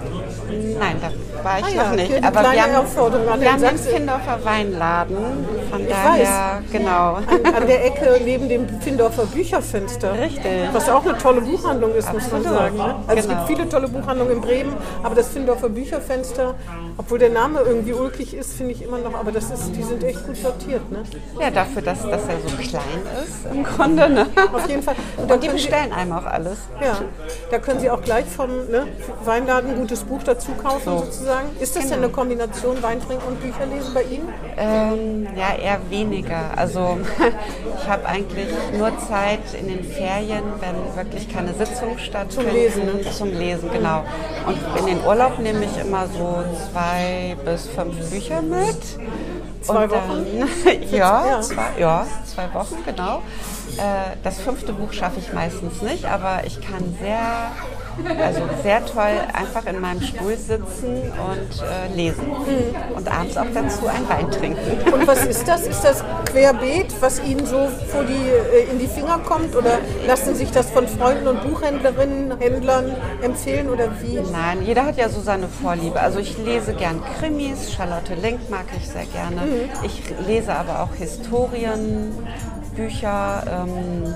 Nein, da war ich Ah ja, noch nicht. hier Aber wir haben, wir haben Sachse. Findorfer Weinladen. Von Ich daher, genau. An, an der Ecke neben dem Findorfer Bücherfenster. Richtig. Was auch eine tolle Buchhandlung ist, muss man Absolut. sagen. Ne? Also es Genau. gibt viele tolle Buchhandlungen in Bremen, aber das Findorfer Bücherfenster, obwohl der Name irgendwie ulkig ist, finde ich immer noch, aber das ist, die sind echt gut sortiert. Ne? Ja, dafür, dass, dass er so klein ist im Grunde. Ne? Auf jeden Fall. Und, Und die können Sie- bestellen einem auch alles. Ja, da können Sie auch gleich vom ne, Weinladen ein gutes Buch dazu kaufen, sozusagen. Ist das denn eine Kombination Wein trinken und Bücher lesen bei Ihnen? Ähm, ja, eher weniger. Also ich habe eigentlich nur Zeit in den Ferien, wenn wirklich keine Sitzung stattfindet. Zum Lesen, ne? Zum Lesen, genau. Und in den Urlaub nehme ich immer so zwei bis fünf Bücher mit. Zwei Wochen? Dann, ja, Ja. Zwei, ja, zwei Wochen, genau. Äh, das fünfte Buch schaffe ich meistens nicht, aber ich kann sehr, also sehr toll einfach in meinem Stuhl sitzen und äh, lesen. Mhm. Und abends auch dazu einen Wein trinken. Und was ist das? Ist das querbeet, was Ihnen so vor die, äh, in die Finger kommt? Oder lassen sich das von Freunden und Buchhändlerinnen, Händlern empfehlen oder wie? Nein, jeder hat ja so seine Vorliebe. Also ich lese gern Krimis, Charlotte Link mag ich sehr gerne. Mhm. Ich lese aber auch Historienbücher. Ähm,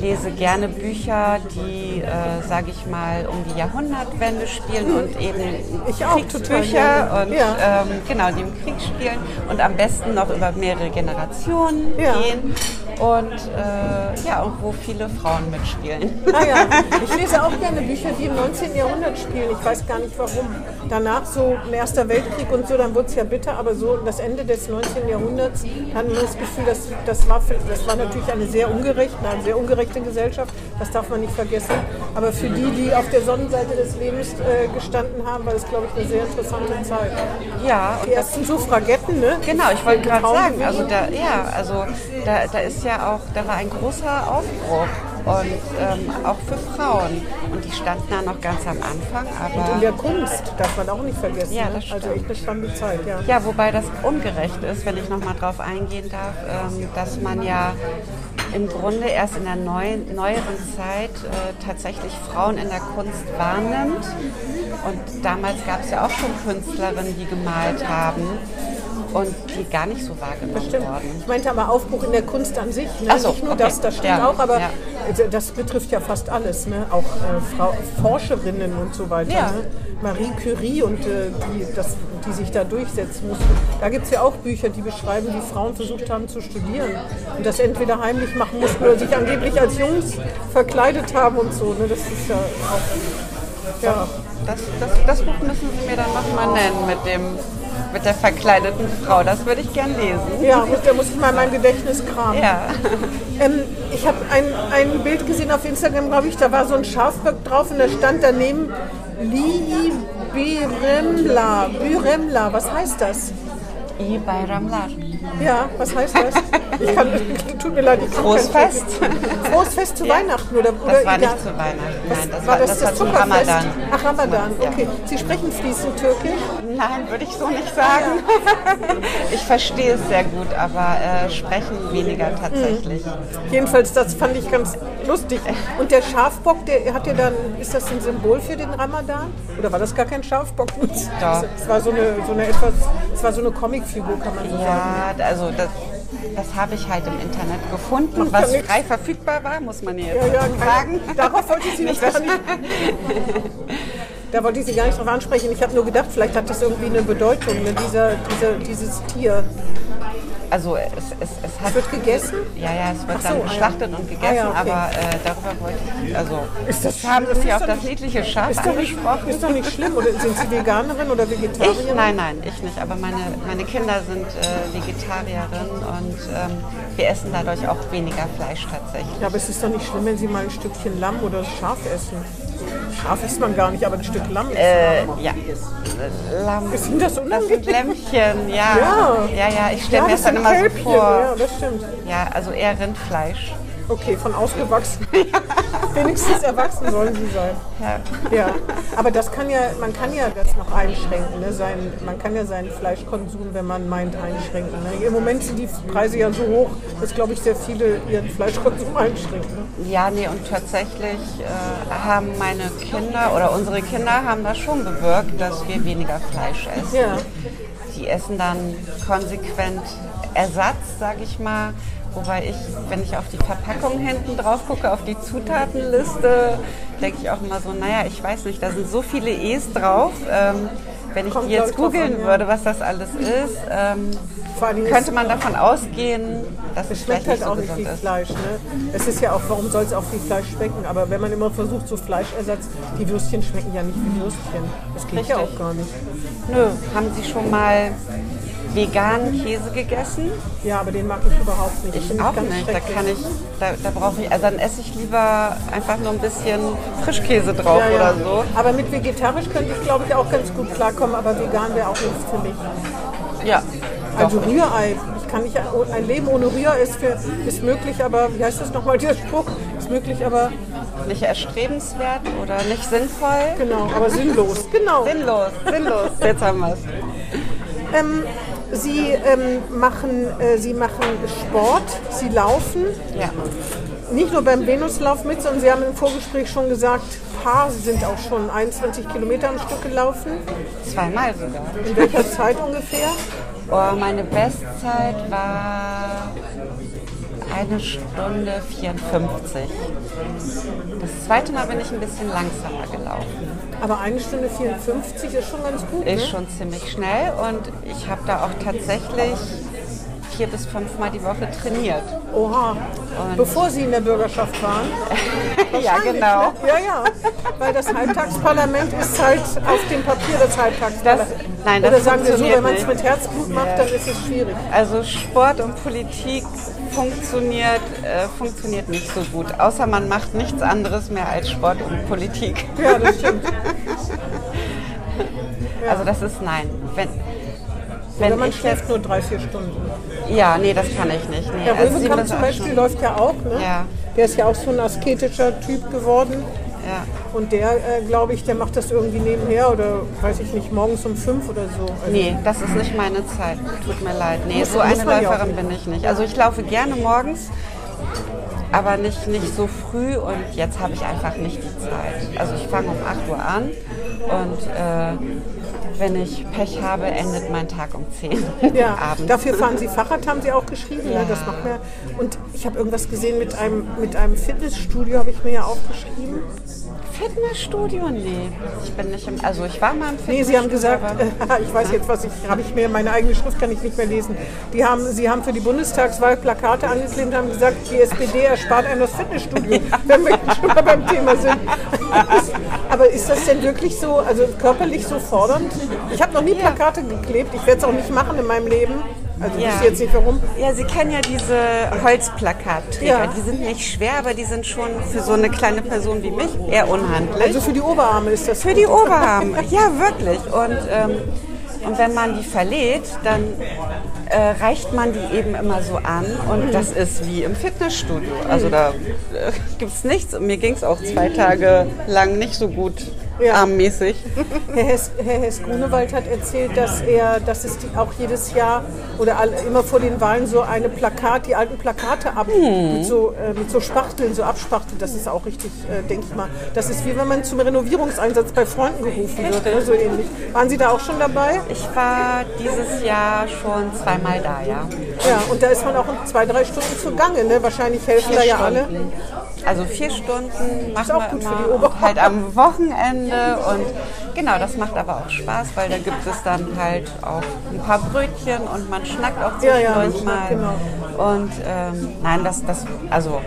lese gerne Bücher, die, äh, sage ich mal, um die Jahrhundertwende spielen und eben. Ich Kriegsbücher und Ja. ähm, genau, die im Krieg spielen und am besten noch über mehrere Generationen Ja. gehen und äh, ja, wo viele Frauen mitspielen. Ah ja, ich lese auch gerne Bücher, die im 19. Jahrhundert spielen. Ich weiß gar nicht warum. Danach so ein Erster Weltkrieg und so, dann wurde es ja bitter, aber so das Ende des 19. Jahrhunderts hatten wir das Gefühl, dass, das, war, für- das war natürlich eine sehr ungerechte, eine sehr ungerechte Gesellschaft. Das darf man nicht vergessen. Aber für die, die auf der Sonnenseite des Lebens äh, gestanden haben, war das, glaube ich, eine sehr interessante Zeit. Ja, und Die ersten Suffragetten, ne? Genau, ich wollte gerade sagen, also da, ja, also da, da ist ja auch, da war ein großer Aufbruch und ähm, auch für Frauen und die standen da noch ganz am Anfang, In aber der Kunst darf man auch nicht vergessen. Ja, ne? das Also stimmt. echt eine spannende Zeit, ja. ja, wobei das ungerecht ist, wenn ich noch mal drauf eingehen darf, ähm, dass man ja im Grunde erst in der neuen, neueren Zeit äh, tatsächlich Frauen in der Kunst wahrnimmt und damals gab es ja auch schon Künstlerinnen, die gemalt haben und die gar nicht so wahrgenommen Stimmt. wurden. Ich meinte aber Aufbruch in der Kunst an sich. Ne? So, Nicht nur okay. das, das stimmt Ja, auch, aber ja. das betrifft ja fast alles. Ne? Auch äh, Frau, Forscherinnen und so weiter. Ja. Ne? Marie Curie und äh, die, das, die sich da durchsetzen musste. Da gibt es ja auch Bücher, die beschreiben, wie Frauen versucht haben zu studieren und das entweder heimlich machen mussten oder sich angeblich als Jungs verkleidet haben und so. Ne? Das ist ja auch. Ja. Das, das, das Buch müssen Sie mir dann nochmal nennen mit, dem, mit der verkleideten Frau. Das würde ich gern lesen. Ja, muss, da muss ich mal in meinem Gedächtnis kramen. Ja. Ähm, ich habe ein, ein Bild gesehen auf Instagram, glaube ich, da war so ein Schafbock drauf und da stand daneben Li Biremla. Biremla, was heißt das? I bei Ramlar. Ja, was heißt das? Ich kann, tut mir leid, ich kann Frohes kein Fest. Türkisch. Frohes Fest zu Weihnachten oder, oder Das war nicht zu Weihnachten. Nein, das war war, das, das das Zuckerfest? Ramadan. Ach, Ramadan, Ja. okay. Sie sprechen fließend Türkisch? Nein, würde ich so nicht sagen. Ich verstehe es sehr gut, aber äh, sprechen weniger tatsächlich. Jedenfalls, das fand ich ganz lustig. Und der Schafbock, der hat ja dann, ist das ein Symbol für den Ramadan? Oder war das gar kein Schafbock? Doch. Es war so eine, so eine etwas, es war so eine Comicfigur, kann man so sagen. Ja, also das, das habe ich halt im Internet gefunden, ja was frei verfügbar war, muss man Ja, jetzt ja, keine- sagen. Darauf wollte ich Sie Nicht, nicht. Da wollte ich Sie gar nicht drauf ansprechen. Ich habe nur gedacht, vielleicht hat das irgendwie eine Bedeutung, ne? dieser, dieser, dieses Tier. Also es, es, es hat. Es wird gegessen? Ja, ja, es wird so, dann ah ja. geschlachtet und gegessen, Ah ja, okay. aber äh, darüber wollte ich. Also Ist das haben? Sie Ist auf doch das niedliche Schaf Ist doch, nicht, angesprochen? ist doch nicht schlimm. Oder sind Sie Veganerin oder Vegetarierin? Ich? Nein, nein, ich nicht. Aber meine, meine Kinder sind äh, Vegetarierinnen und ähm, wir essen dadurch auch weniger Fleisch tatsächlich. Ja, aber es ist doch nicht schlimm, wenn Sie mal ein Stückchen Lamm oder Schaf essen. Schaf isst man gar nicht, aber ein Stück Lamm. Äh, ja. Lamm. Ist das Das unangenehm? sind Lämmchen, ja. Ja. Ja, ja, ich stelle ja, mir das das dann immer so Kälbchen. vor. Ja, das stimmt. Ja, also eher Rindfleisch. Okay, von ausgewachsen. Wenigstens erwachsen sollen sie sein. Ja. Ja, aber das kann ja, man kann ja das noch einschränken. Ne? Sein, man kann ja seinen Fleischkonsum, wenn man meint, einschränken. Ne? Im Moment sind die Preise ja so hoch, dass, glaube ich, sehr viele ihren Fleischkonsum einschränken. Ne? Ja, nee, und tatsächlich äh, haben meine Kinder oder unsere Kinder haben das schon bewirkt, dass wir weniger Fleisch essen. Ja. Die essen dann konsequent Ersatz, sage ich mal. Wobei ich, wenn ich auf die Verpackung hinten drauf gucke, auf die Zutatenliste, denke ich auch immer so, naja, ich weiß nicht, da sind so viele E's drauf. Ähm, wenn ich Kommt, die jetzt googeln ja. würde, was das alles ist, ähm, könnte man davon ausgehen, dass es Es schmeckt halt so auch nicht wie ist. Fleisch. Ne? Es ist ja auch, warum soll es auch wie Fleisch schmecken? Aber wenn man immer versucht, so Fleischersatz, die Würstchen schmecken ja nicht wie Würstchen. Das geht ja Richtig. auch gar nicht. Nö, haben Sie schon mal veganen Käse gegessen? Ja, aber den mag ich überhaupt nicht. Ich Finde auch nicht. Da kann ich, da, da brauche ich, also dann esse ich lieber einfach nur ein bisschen Frischkäse drauf Ja, ja. oder so. Aber mit vegetarisch könnte ich, glaube ich, auch ganz gut klarkommen, aber vegan wäre auch nichts für mich. Ja. Also Rührei. Ich kann nicht, ein Leben ohne Rührei ist, für, ist möglich, aber, wie heißt das nochmal, der Spruch? Ist möglich, aber, Nicht erstrebenswert oder nicht sinnvoll. genau, aber sinnlos. Genau. Sinnlos, sinnlos. Jetzt haben wir es. Ähm, Sie, ähm, machen, äh, Sie machen Sport, Sie laufen, Ja. nicht nur beim Venuslauf mit, sondern Sie haben im Vorgespräch schon gesagt, Paar, Sie sind auch schon 21 Kilometer am Stück gelaufen. Zweimal sogar. In welcher Zeit ungefähr? Oh, meine Bestzeit war eine Stunde 54. Das zweite Mal bin ich ein bisschen langsamer gelaufen. Aber eine Stunde 54 ist schon ganz gut. Ist ne? schon ziemlich schnell und ich habe da auch tatsächlich vier bis fünfmal die Woche trainiert. Oha. Bevor Sie in der Bürgerschaft waren? ja, genau. Ne? Ja, ja. Weil das Halbtagsparlament ist halt auf dem Papier das Halbtagsparlament. Das- nein, das Oder sagen wir so, wenn man es mit Herzblut macht, dann ist es schwierig. Also Sport und Politik funktioniert, äh, funktioniert nicht so gut. Außer man macht nichts anderes mehr als Sport und Politik. Ja, das stimmt. Also das ist nein. Wenn, Oder wenn man ich schläft nur drei, vier Stunden. ja, nee, das kann ich nicht. Nee, Herr also zum Beispiel läuft ja auch. Ne? Ja. Der ist ja auch so ein asketischer Typ geworden. Ja. Und der, äh, glaube ich, der macht das irgendwie nebenher oder weiß ich nicht, morgens um fünf oder so. Also, Nee, das ist nicht meine Zeit. Tut mir leid. Nee, Muss- so eine man Läuferin bin ich nicht. Also ich laufe gerne morgens, aber nicht, nicht so früh und jetzt habe ich einfach nicht die Zeit. Also ich fange um 8 Uhr an und äh, wenn ich Pech habe, endet mein Tag um 10 Ja, abends. dafür fahren Sie Fahrrad, haben Sie auch geschrieben. Ja. Ne? Das macht mir. Und ich habe irgendwas gesehen mit einem, mit einem Fitnessstudio, habe ich mir ja aufgeschrieben. Fitnessstudio? Nee, ich bin nicht im, also ich war mal im Fitnessstudio. Nee, Sie haben gesagt, aber- ich weiß jetzt, was ich, habe ich mir, meine eigene Schrift kann ich nicht mehr lesen. Die haben, Sie haben für die Bundestagswahl Plakate angeklebt und haben gesagt, die SPD erspart einem das Fitnessstudio, wenn wir schon mal beim Thema sind. Aber ist das denn wirklich so, also körperlich so fordernd? Ich habe noch nie Plakate geklebt, ich werde es auch nicht machen in meinem Leben. Also ich Ja. wüsste jetzt nicht warum. Ja, Sie kennen ja diese Holzplakatträger. Ja. Die sind nicht schwer, aber die sind schon für so eine kleine Person wie mich eher unhandlich. Also für die Oberarme ist das Für die Oberarme, ja wirklich. Und, ähm, und wenn man die verlädt, dann äh, reicht man die eben immer so an und das ist wie im Fitnessstudio. Also da äh, gibt es nichts. Und mir ging es auch zwei Tage lang nicht so gut Ja. armmäßig. Herr Hess, Herr Hess Grunewald hat erzählt, dass er, dass es die auch jedes Jahr oder all, immer vor den Wahlen so eine Plakat, die alten Plakate ab, Hm. mit, so, äh, mit so Spachteln, so abspachtelt. Das ist auch richtig, äh, denke ich mal. Das ist wie wenn man zum Renovierungseinsatz bei Freunden gerufen wird, ne? so ähnlich. Waren Sie da auch schon dabei? Ich war dieses Jahr schon zweimal da, ja. Ja, und da ist man auch zwei, drei Stunden zugange. Ne? Wahrscheinlich helfen da ja alle. Also vier Stunden machen auch gut für die halt am Wochenende und genau, das macht aber auch Spaß, weil da gibt es dann halt auch ein paar Brötchen und man schnackt auch Ja, ja, zwischendurch man mal. genau. Und ähm, nein, das, das, also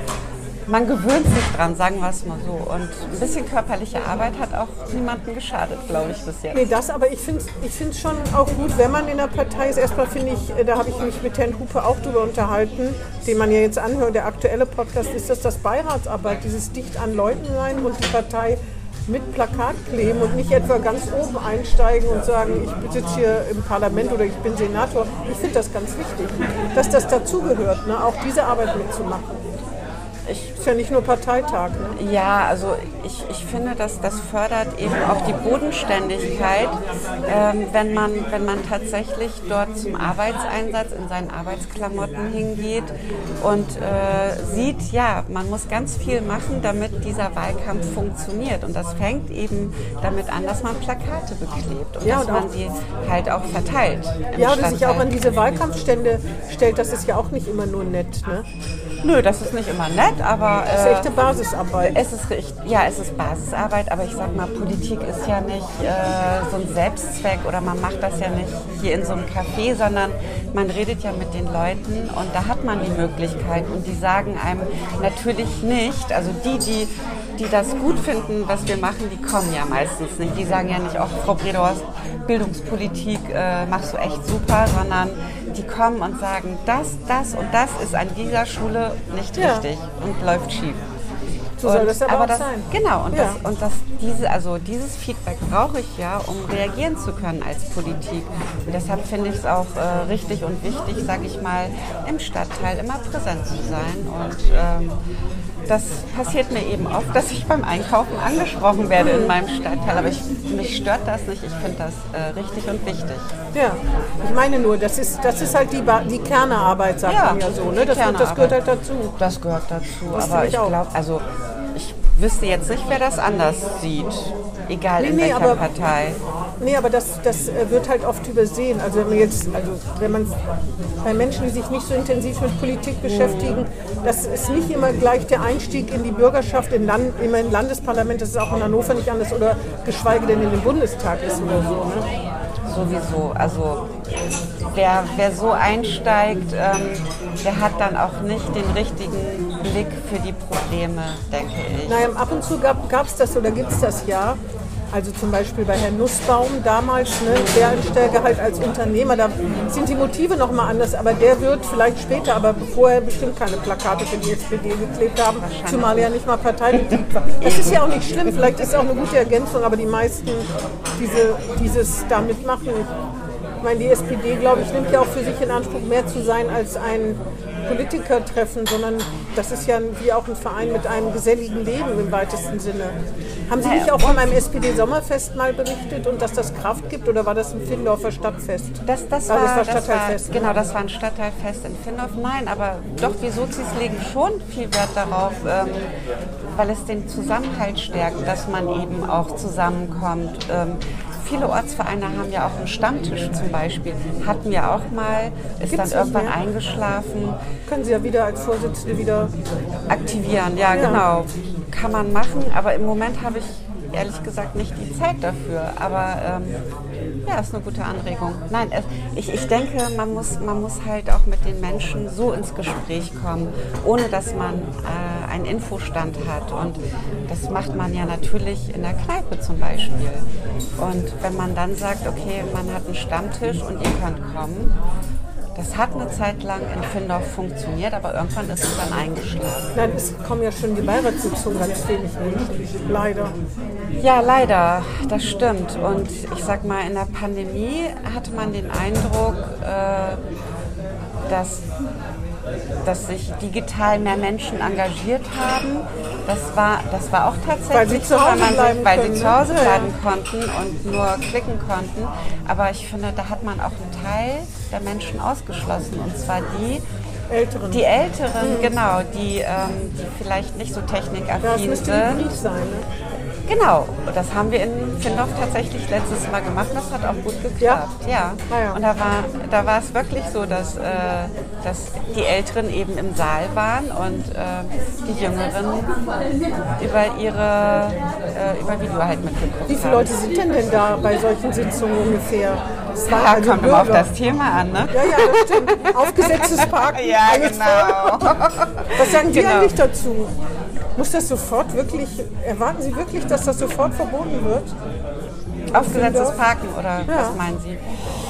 man gewöhnt sich dran, sagen wir es mal so. Und ein bisschen körperliche Arbeit hat auch niemandem geschadet, glaube ich, bis jetzt. Nee, das, aber ich finde es ich schon auch gut, wenn man in der Partei ist. Erstmal finde ich, äh, da habe ich mich mit Herrn Hupe auch drüber unterhalten, den man ja jetzt anhört, der aktuelle Podcast, ist das das Beiratsarbeit, dieses dicht an Leuten sein und die Partei mit Plakat kleben und nicht etwa ganz oben einsteigen und sagen, ich sitze hier im Parlament oder ich bin Senator. Ich finde das ganz wichtig, dass das dazugehört, ne? auch diese Arbeit mitzumachen. Ich Ist ja nicht nur Parteitag. Ne? Ja, also ich, ich finde, dass das fördert eben auch die Bodenständigkeit, ähm, wenn, man, wenn man tatsächlich dort zum Arbeitseinsatz in seinen Arbeitsklamotten hingeht und äh, sieht, ja, man muss ganz viel machen, damit dieser Wahlkampf funktioniert. Und das fängt eben damit an, dass man Plakate beklebt und Ja, dass und man sie halt auch verteilt. Ja, oder sich auch an diese Wahlkampfstände stellt, das ist ja auch nicht immer nur nett. Ne? Nö, das ist nicht immer nett, aber Das ist äh, echte Basisarbeit. Es ist richtig, ja, es ist Basisarbeit, aber ich sag mal, Politik ist ja nicht äh, so ein Selbstzweck oder man macht das ja nicht hier in so einem Café, sondern man redet ja mit den Leuten und da hat man die Möglichkeit und die sagen einem natürlich nicht, also die, die die das gut finden, was wir machen, die kommen ja meistens nicht. Die sagen ja nicht, ach Frau Bredors, Bildungspolitik äh, machst du echt super, sondern die kommen und sagen, das, das und das ist an dieser Schule nicht Ja. richtig und läuft schief. So soll das aber auch das, sein. Genau, und, Ja. das, und das, diese, also dieses Feedback brauche ich ja, um reagieren zu können als Politik. Und deshalb finde ich es auch äh, richtig und wichtig, sage ich mal, im Stadtteil immer präsent zu sein. Und ähm, das passiert mir eben oft, dass ich beim Einkaufen angesprochen werde in meinem Stadtteil. Aber ich, mich stört das nicht. Ich finde das äh, richtig und wichtig. Ja, ich meine nur, das ist, das ist halt die, ba die Kernearbeit, sagt man ja so. Ne? Das, das gehört halt Kernarbeit. dazu. Das gehört dazu. Das aber ich glaube, also wüsste jetzt nicht, wer das anders sieht. Egal Nee, in nee, welcher aber- Partei. Nee, aber das, das äh, wird halt oft übersehen. Also wenn man jetzt, also wenn man bei Menschen, die sich nicht so intensiv mit Politik beschäftigen, das ist nicht immer gleich der Einstieg in die Bürgerschaft, in Land, immer in Landesparlament, das ist auch in Hannover nicht anders oder geschweige denn in den Bundestag ist oder so. Ne? Sowieso. Also wer, wer so einsteigt, ähm, der hat dann auch nicht den richtigen Blick für die Probleme, denke ich. Naja, ab und zu gab es das oder gibt es das ja. Also zum Beispiel bei Herrn Nussbaum damals, ne, der Stärke halt als Unternehmer, da sind die Motive nochmal anders, aber der wird vielleicht später, aber vorher bestimmt keine Plakate für die SPD geklebt haben, zumal er ja nicht mal Parteimitglied war. Das ist ja auch nicht schlimm, vielleicht ist es auch eine gute Ergänzung, aber die meisten diese, dieses da mitmachen. Ich meine, die SPD, glaube ich, nimmt ja auch für sich in Anspruch, mehr zu sein als ein Politikertreffen, sondern das ist ja wie auch ein Verein mit einem geselligen Leben im weitesten Sinne. Haben Sie nicht auch von einem SPD-Sommerfest mal berichtet und dass das Kraft gibt oder war das ein Findorfer Stadtfest? Das, das, war, das war das war, Stadtteilfest, ne? genau, das war ein Stadtteilfest in Findorf. Nein, aber doch, die Sozis legen schon viel Wert darauf, ähm, weil es den Zusammenhalt stärkt, dass man eben auch zusammenkommt. Ähm, viele Ortsvereine haben ja auch einen Stammtisch zum Beispiel. Hatten wir auch mal, ist Gibt's dann irgendwann mehr? eingeschlafen. Können Sie ja wieder als Vorsitzende wieder. Aktivieren, ja, Ja. genau. Kann man machen, aber im Moment habe ich ehrlich gesagt nicht die Zeit dafür. Aber ähm, ja, ist eine gute Anregung. Nein, ich, ich denke, man muss, man muss halt auch mit den Menschen so ins Gespräch kommen, ohne dass man äh, einen Infostand hat. Und das macht man ja natürlich in der Kneipe zum Beispiel. Und wenn man dann sagt, okay, man hat einen Stammtisch und ihr könnt kommen, das hat eine Zeit lang in Findorf funktioniert, aber irgendwann ist es dann eingeschlafen. Nein, es kommen ja schon die Beiratssitzungen ganz wenig Menschen. Leider. Ja, leider, das stimmt. Und ich sag mal, in der Pandemie hatte man den Eindruck, äh, dass, dass sich digital mehr Menschen engagiert haben. Das war, das war auch tatsächlich Weil sie zu so, Hause weil, man bleiben sich, weil können, sie ne? zu Hause Ja, ja. bleiben konnten und nur klicken konnten. Aber ich finde, da hat man auch einen Teil der Menschen ausgeschlossen. Und zwar die, Älteren. die Älteren, genau, die, ähm, die vielleicht nicht so technikaffin ja, es müsste sind. Hybrid sein. Ne? Genau, das haben wir in Findorf tatsächlich letztes Mal gemacht. Das hat auch gut geklappt. Ja. ja. Ah, ja. Und da war, da war es wirklich so, dass, äh, dass die Älteren eben im Saal waren und äh, die Jüngeren über ihre äh, über Video halt mitgeguckt Wie viele Leute sind denn denn da bei solchen Sitzungen ungefähr? Das war ja, also kommt immer auf das Thema an, ne? Ja, ja, das stimmt. Aufgesetztes Parken. ja, genau. Was sagen die genau. eigentlich dazu? Muss das sofort wirklich, erwarten Sie wirklich, dass das sofort verboten wird? Aufgesetztes Parken oder ja. was meinen Sie?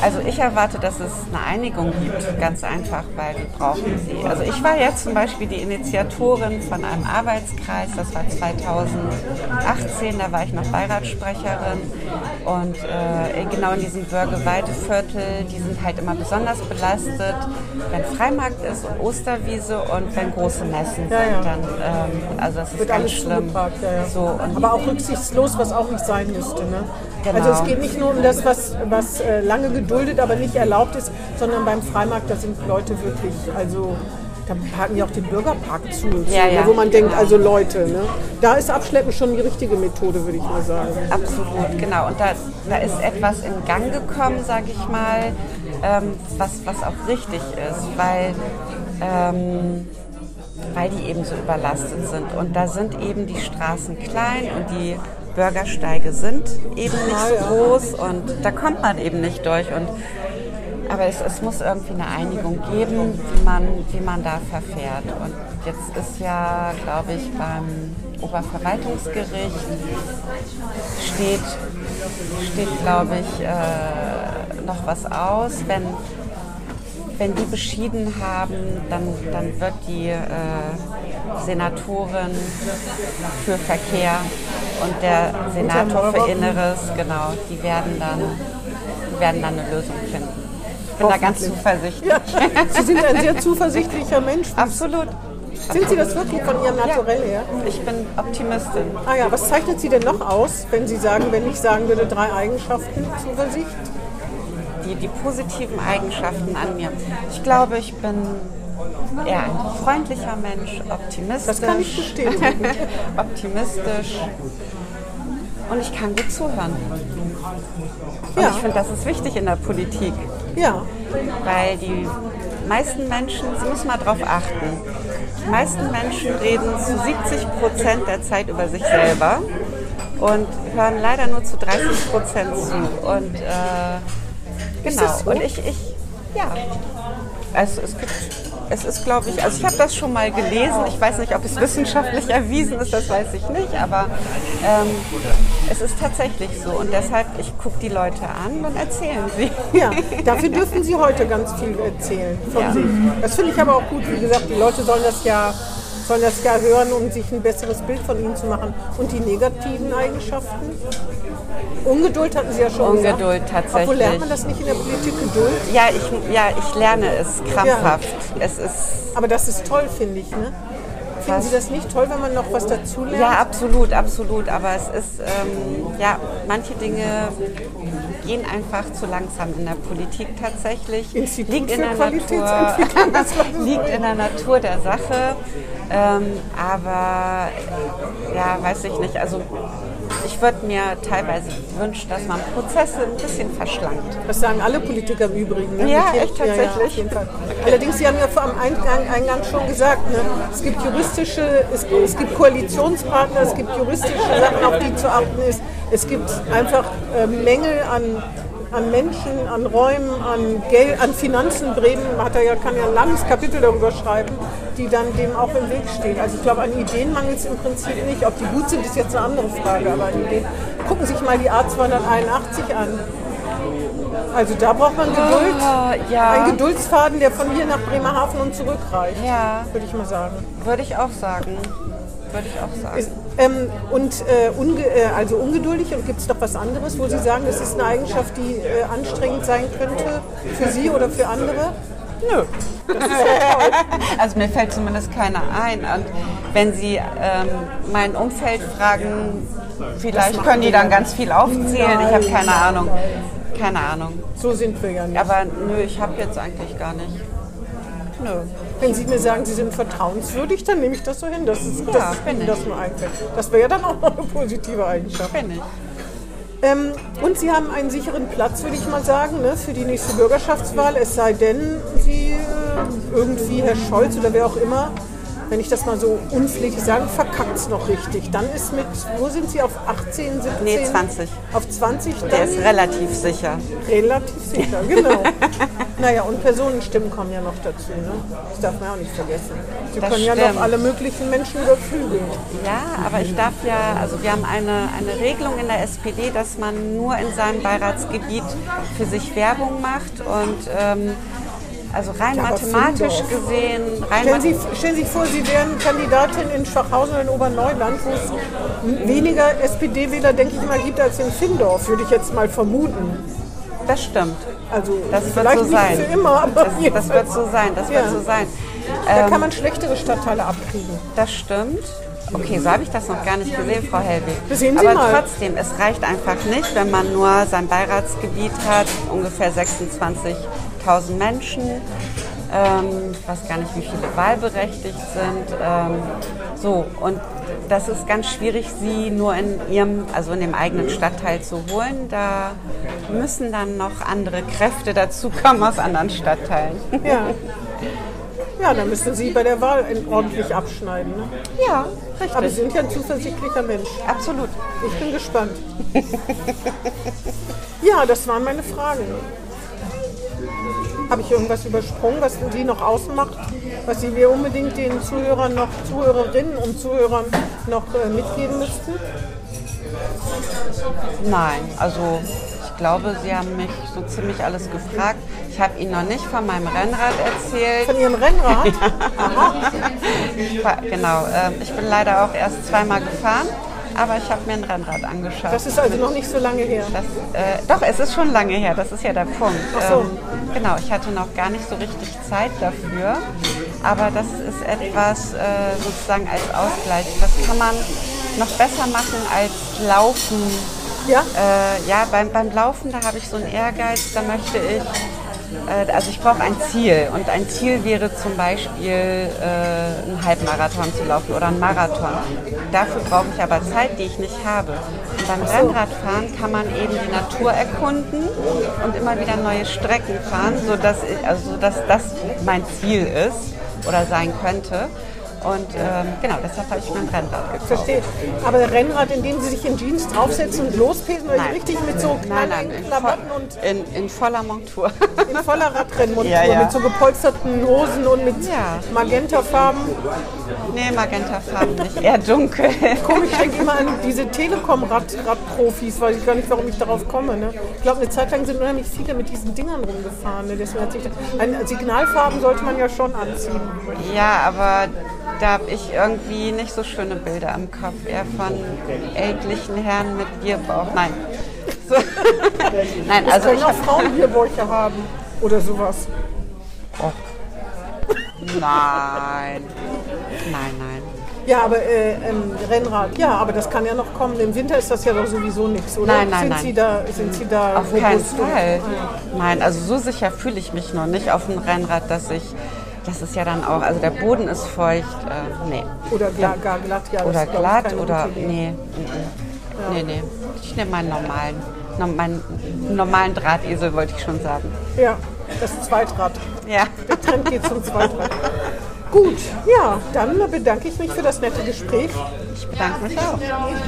Also ich erwarte, dass es eine Einigung gibt, ganz einfach, weil wir brauchen sie. Also ich war jetzt zum Beispiel die Initiatorin von einem Arbeitskreis, das war 2018, da war ich noch Beiratssprecherin und äh, genau in diesem Bürgerweideviertel, die sind halt immer besonders belastet, wenn Freimarkt ist und Osterwiese und wenn große Messen ja, sind, dann, ähm, also das ist Wird ganz schlimm. Ja, so, Aber auch rücksichtslos, was auch nicht sein müsste. Ne? Genau. Also es geht nicht nur um das, was, was äh, lange geduldet, aber nicht erlaubt ist, sondern beim Freimarkt, da sind Leute wirklich, also da parken ja auch den Bürgerpark zu, ja, ja. wo man denkt, genau. also Leute, ne? da ist Abschleppen schon die richtige Methode, würde ich mal sagen. Absolut, genau. Und da, da ist etwas in Gang gekommen, sage ich mal, ähm, was, was auch richtig ist, weil, ähm, weil die eben so überlastet sind. Und da sind eben die Straßen klein und die Bürgersteige sind eben nicht so groß und da kommt man eben nicht durch. Und, aber es, es muss irgendwie eine Einigung geben, wie man, wie man da verfährt. Und jetzt ist ja, glaube ich, beim Oberverwaltungsgericht steht, steht glaube ich, äh, noch was aus. Wenn, wenn die beschieden haben, dann, dann wird die äh, Senatorin für Verkehr und der Senator für Inneres, genau, die werden dann, die werden dann eine Lösung finden. Ich bin da ganz zuversichtlich. Ja. Sie sind ein sehr zuversichtlicher Mensch. Absolut. Sind Sie das wirklich von Ihrem Naturell her? Ich bin Optimistin. Ah ja, was zeichnet Sie denn noch aus, wenn Sie sagen, wenn ich sagen würde, drei Eigenschaften Zuversicht? Die, die positiven Eigenschaften an mir. Ich glaube, ich bin eher ein freundlicher Mensch, optimistisch. Das kann ich bestätigen. optimistisch. Und ich kann gut zuhören. Und ja. ich finde, das ist wichtig in der Politik. Ja. Weil die meisten Menschen, Sie müssen mal darauf achten, die meisten Menschen reden zu 70 Prozent der Zeit über sich selber und hören leider nur zu 30 Prozent zu. Und äh, genau. So? Und ich, ich, ja. Also es gibt es ist, glaube ich, also ich habe das schon mal gelesen. Ich weiß nicht, ob es wissenschaftlich erwiesen ist, das weiß ich nicht, aber ähm, es ist tatsächlich so. Und deshalb, ich gucke die Leute an und erzählen sie. Ja, dafür dürfen sie heute ganz viel erzählen von ja. sich. Das finde ich aber auch gut. Wie gesagt, die Leute sollen das ja sollen das ja hören, um sich ein besseres Bild von ihnen zu machen. Und die negativen Eigenschaften? Ungeduld hatten Sie ja schon Ungeduld gesagt. tatsächlich. Obwohl lernt man das nicht in der Politik Geduld? Ja, ich, ja, ich lerne es krampfhaft. Ja. Es ist Aber das ist toll, finde ich. Ne? Finden Sie das nicht toll, wenn man noch was dazu lernt? Ja, absolut, absolut. Aber es ist, ähm, ja, manche Dinge gehen einfach zu langsam in der Politik tatsächlich. Institut liegt in der Natur, liegt in der Natur der Sache. Ähm, aber ja, weiß ich nicht. Also ich würde mir teilweise wünschen, dass man Prozesse ein bisschen verschlankt. Das sagen alle Politiker im Übrigen. Ne? Ja, echt tatsächlich. Ja, ja, Allerdings, Sie haben ja vor am Eingang, Eingang schon gesagt, ne? es gibt juristische, es, es, gibt Koalitionspartner, es gibt juristische Sachen, auf die zu achten ist. Es gibt einfach äh, Mängel an an Menschen, an Räumen, an Geld, an Finanzen. Bremen hat er ja, kann ja ein langes Kapitel darüber schreiben, die dann dem auch im Weg stehen. Also ich glaube, an Ideen mangelt es im Prinzip nicht. Ob die gut sind, ist jetzt eine andere Frage, aber an Ideen. Gucken Sie sich mal die A281 an. Also da braucht man Geduld. Oh, ja. Ein Geduldsfaden, der von hier nach Bremerhaven und zurück reicht. Ja. Würde ich mal sagen. Würde ich auch sagen. Würde ich auch sagen. Ist, ähm, und äh, unge äh, also ungeduldig und gibt es doch was anderes, wo Sie sagen, das ist eine Eigenschaft, die äh, anstrengend sein könnte für Sie oder für andere? Nö. also mir fällt zumindest keiner ein. Und wenn Sie ähm, mein Umfeld fragen, vielleicht können die dann ganz viel aufzählen. Ich habe keine Ahnung. Keine Ahnung. So sind wir ja nicht. Aber nö, ich habe jetzt eigentlich gar nicht. Nö. Wenn Sie mir sagen, Sie sind vertrauenswürdig, dann nehme ich das so hin, dass, es, Ja, dass bin ich. das nur einfällt. Das wäre ja dann auch noch eine positive Eigenschaft. Bin ich. Ähm, und Sie haben einen sicheren Platz, würde ich mal sagen, ne, für die nächste Bürgerschaftswahl. Es sei denn, Sie äh, irgendwie, Herr Scholz oder wer auch immer, wenn ich das mal so unpfleglich sage, verkackt es noch richtig. Dann ist mit, wo sind Sie, auf 18, 17? Nee, 20. Auf 20, dann Der ist relativ sicher. relativ sicher, genau. naja, und Personenstimmen kommen ja noch dazu. Ne? Das darf man ja auch nicht vergessen. Sie Das können ja stimmt. noch alle möglichen Menschen überflügeln. Ja, aber ich darf ja, also wir haben eine, eine Regelung in der SPD, dass man nur in seinem Beiratsgebiet für sich Werbung macht und ähm, also rein Ja, mathematisch gesehen, rein Stellen Sie, stellen Sie sich vor, Sie wären Kandidatin in Schwachhausen oder in Oberneuland, wo es weniger SPD-Wähler, denke ich mal, gibt als in Findorf, würde ich jetzt mal vermuten. das stimmt. Also Das wird vielleicht so nicht sein. für immer, aber Das, das wird so sein, das Ja. wird so sein. Da Ähm, kann man schlechtere Stadtteile abkriegen. Das stimmt. Okay, so habe ich das noch gar nicht gesehen, Frau Hellwig. Sehen Sie Aber mal. trotzdem, es reicht einfach nicht, wenn man nur sein Beiratsgebiet hat, ungefähr 26.000 Menschen. Ähm, ich weiß gar nicht, wie viele wahlberechtigt sind. Ähm, so, und das ist ganz schwierig, sie nur in ihrem, also in dem eigenen Stadtteil zu holen. Da müssen dann noch andere Kräfte dazukommen aus anderen Stadtteilen. Ja. Ja, dann müssen Sie bei der Wahl ordentlich abschneiden. Ne? Ja, Aber Sie sind ja ein zuversichtlicher Mensch. absolut. Ich bin gespannt. ja, das waren meine Fragen. Habe ich irgendwas übersprungen, was Sie noch ausmacht, was Sie mir unbedingt den Zuhörern noch, Zuhörerinnen und Zuhörern noch äh, mitgeben müssten? Nein, also ich glaube, Sie haben mich so ziemlich alles gefragt. Ich habe Ihnen noch nicht von meinem Rennrad erzählt. Von Ihrem Rennrad? Fahr- Genau, ähm, ich bin leider auch erst zweimal gefahren, aber ich habe mir ein Rennrad angeschafft. Das ist also noch nicht so lange her. Das, äh, doch, es ist schon lange her, das ist ja der Punkt. Ach so. Ähm, genau, ich hatte noch gar nicht so richtig Zeit dafür, aber das ist etwas äh, sozusagen als Ausgleich. Das kann man noch besser machen als Laufen. Ja? Äh, ja, beim, beim Laufen, da habe ich so einen Ehrgeiz, da möchte ich, also ich brauche ein Ziel und ein Ziel wäre zum Beispiel äh, einen Halbmarathon zu laufen oder einen Marathon. Dafür brauche ich aber Zeit, die ich nicht habe. Und beim Rennradfahren kann man eben die Natur erkunden und immer wieder neue Strecken fahren, sodass, ich, also sodass das mein Ziel ist oder sein könnte. Und ähm, genau, deshalb habe ich mir ein Rennrad gekauft. Verstehe. Aber Rennrad, in dem Sie sich in Jeans draufsetzen und lospesen, oder richtig mit so in, Klamotten und in, in voller Montur. in voller Radrennmontur, Ja, ja. mit so gepolsterten Hosen und mit Ja. Magentafarben. nee, Magentafarben nicht, eher dunkel. Komisch, ich denke immer an diese Telekom-Radprofis, weiß ich gar nicht, warum ich darauf komme. Ne? Ich glaube, eine Zeit lang sind unheimlich viele mit diesen Dingern rumgefahren. Ne? Deswegen hat sich ein Signalfarben sollte man ja schon anziehen. Ja, aber da habe ich irgendwie nicht so schöne Bilder im Kopf. Eher von ältlichen Herren mit Bierbauch. Nein. So. Nein, Also ich auch. Frauen Bierbäuche haben oder sowas. Nein. Nein, nein. Ja, aber äh, ähm, Rennrad, ja, aber das kann ja noch kommen. Im Winter ist das ja doch sowieso nichts, oder? Nein, nein, sind nein. Sie da, sind Sie da Auf keinen Fall. Nein, also so sicher fühle ich mich noch nicht auf dem Rennrad, dass ich. Das ist ja dann auch, also der Boden ist feucht. Äh, nee. Oder gar, gar glatt, ja. Oder glatt oder. gute Idee. Nee. mhm. Nee, nee. Ich nehme meinen normalen. no- Meinen normalen Drahtesel, wollte ich schon sagen. Ja, das Zweitrad. Ja. Der Trend geht zum Zweitrad. Gut, ja, dann bedanke ich mich für das nette Gespräch. Ich bedanke mich auch.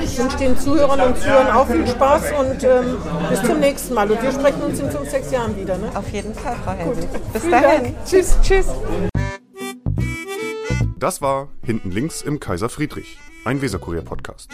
Ich wünsche den Zuhörern und Zuhörern auch viel Spaß und ähm, bis zum nächsten Mal. Und wir sprechen uns in fünf, sechs Jahren wieder. Ne? Auf jeden Fall, Frau Helwig. Bis Vielen dahin. Dank. Tschüss. Tschüss. Das war Hinten links im Kaiser Friedrich, ein Weserkurier-Podcast.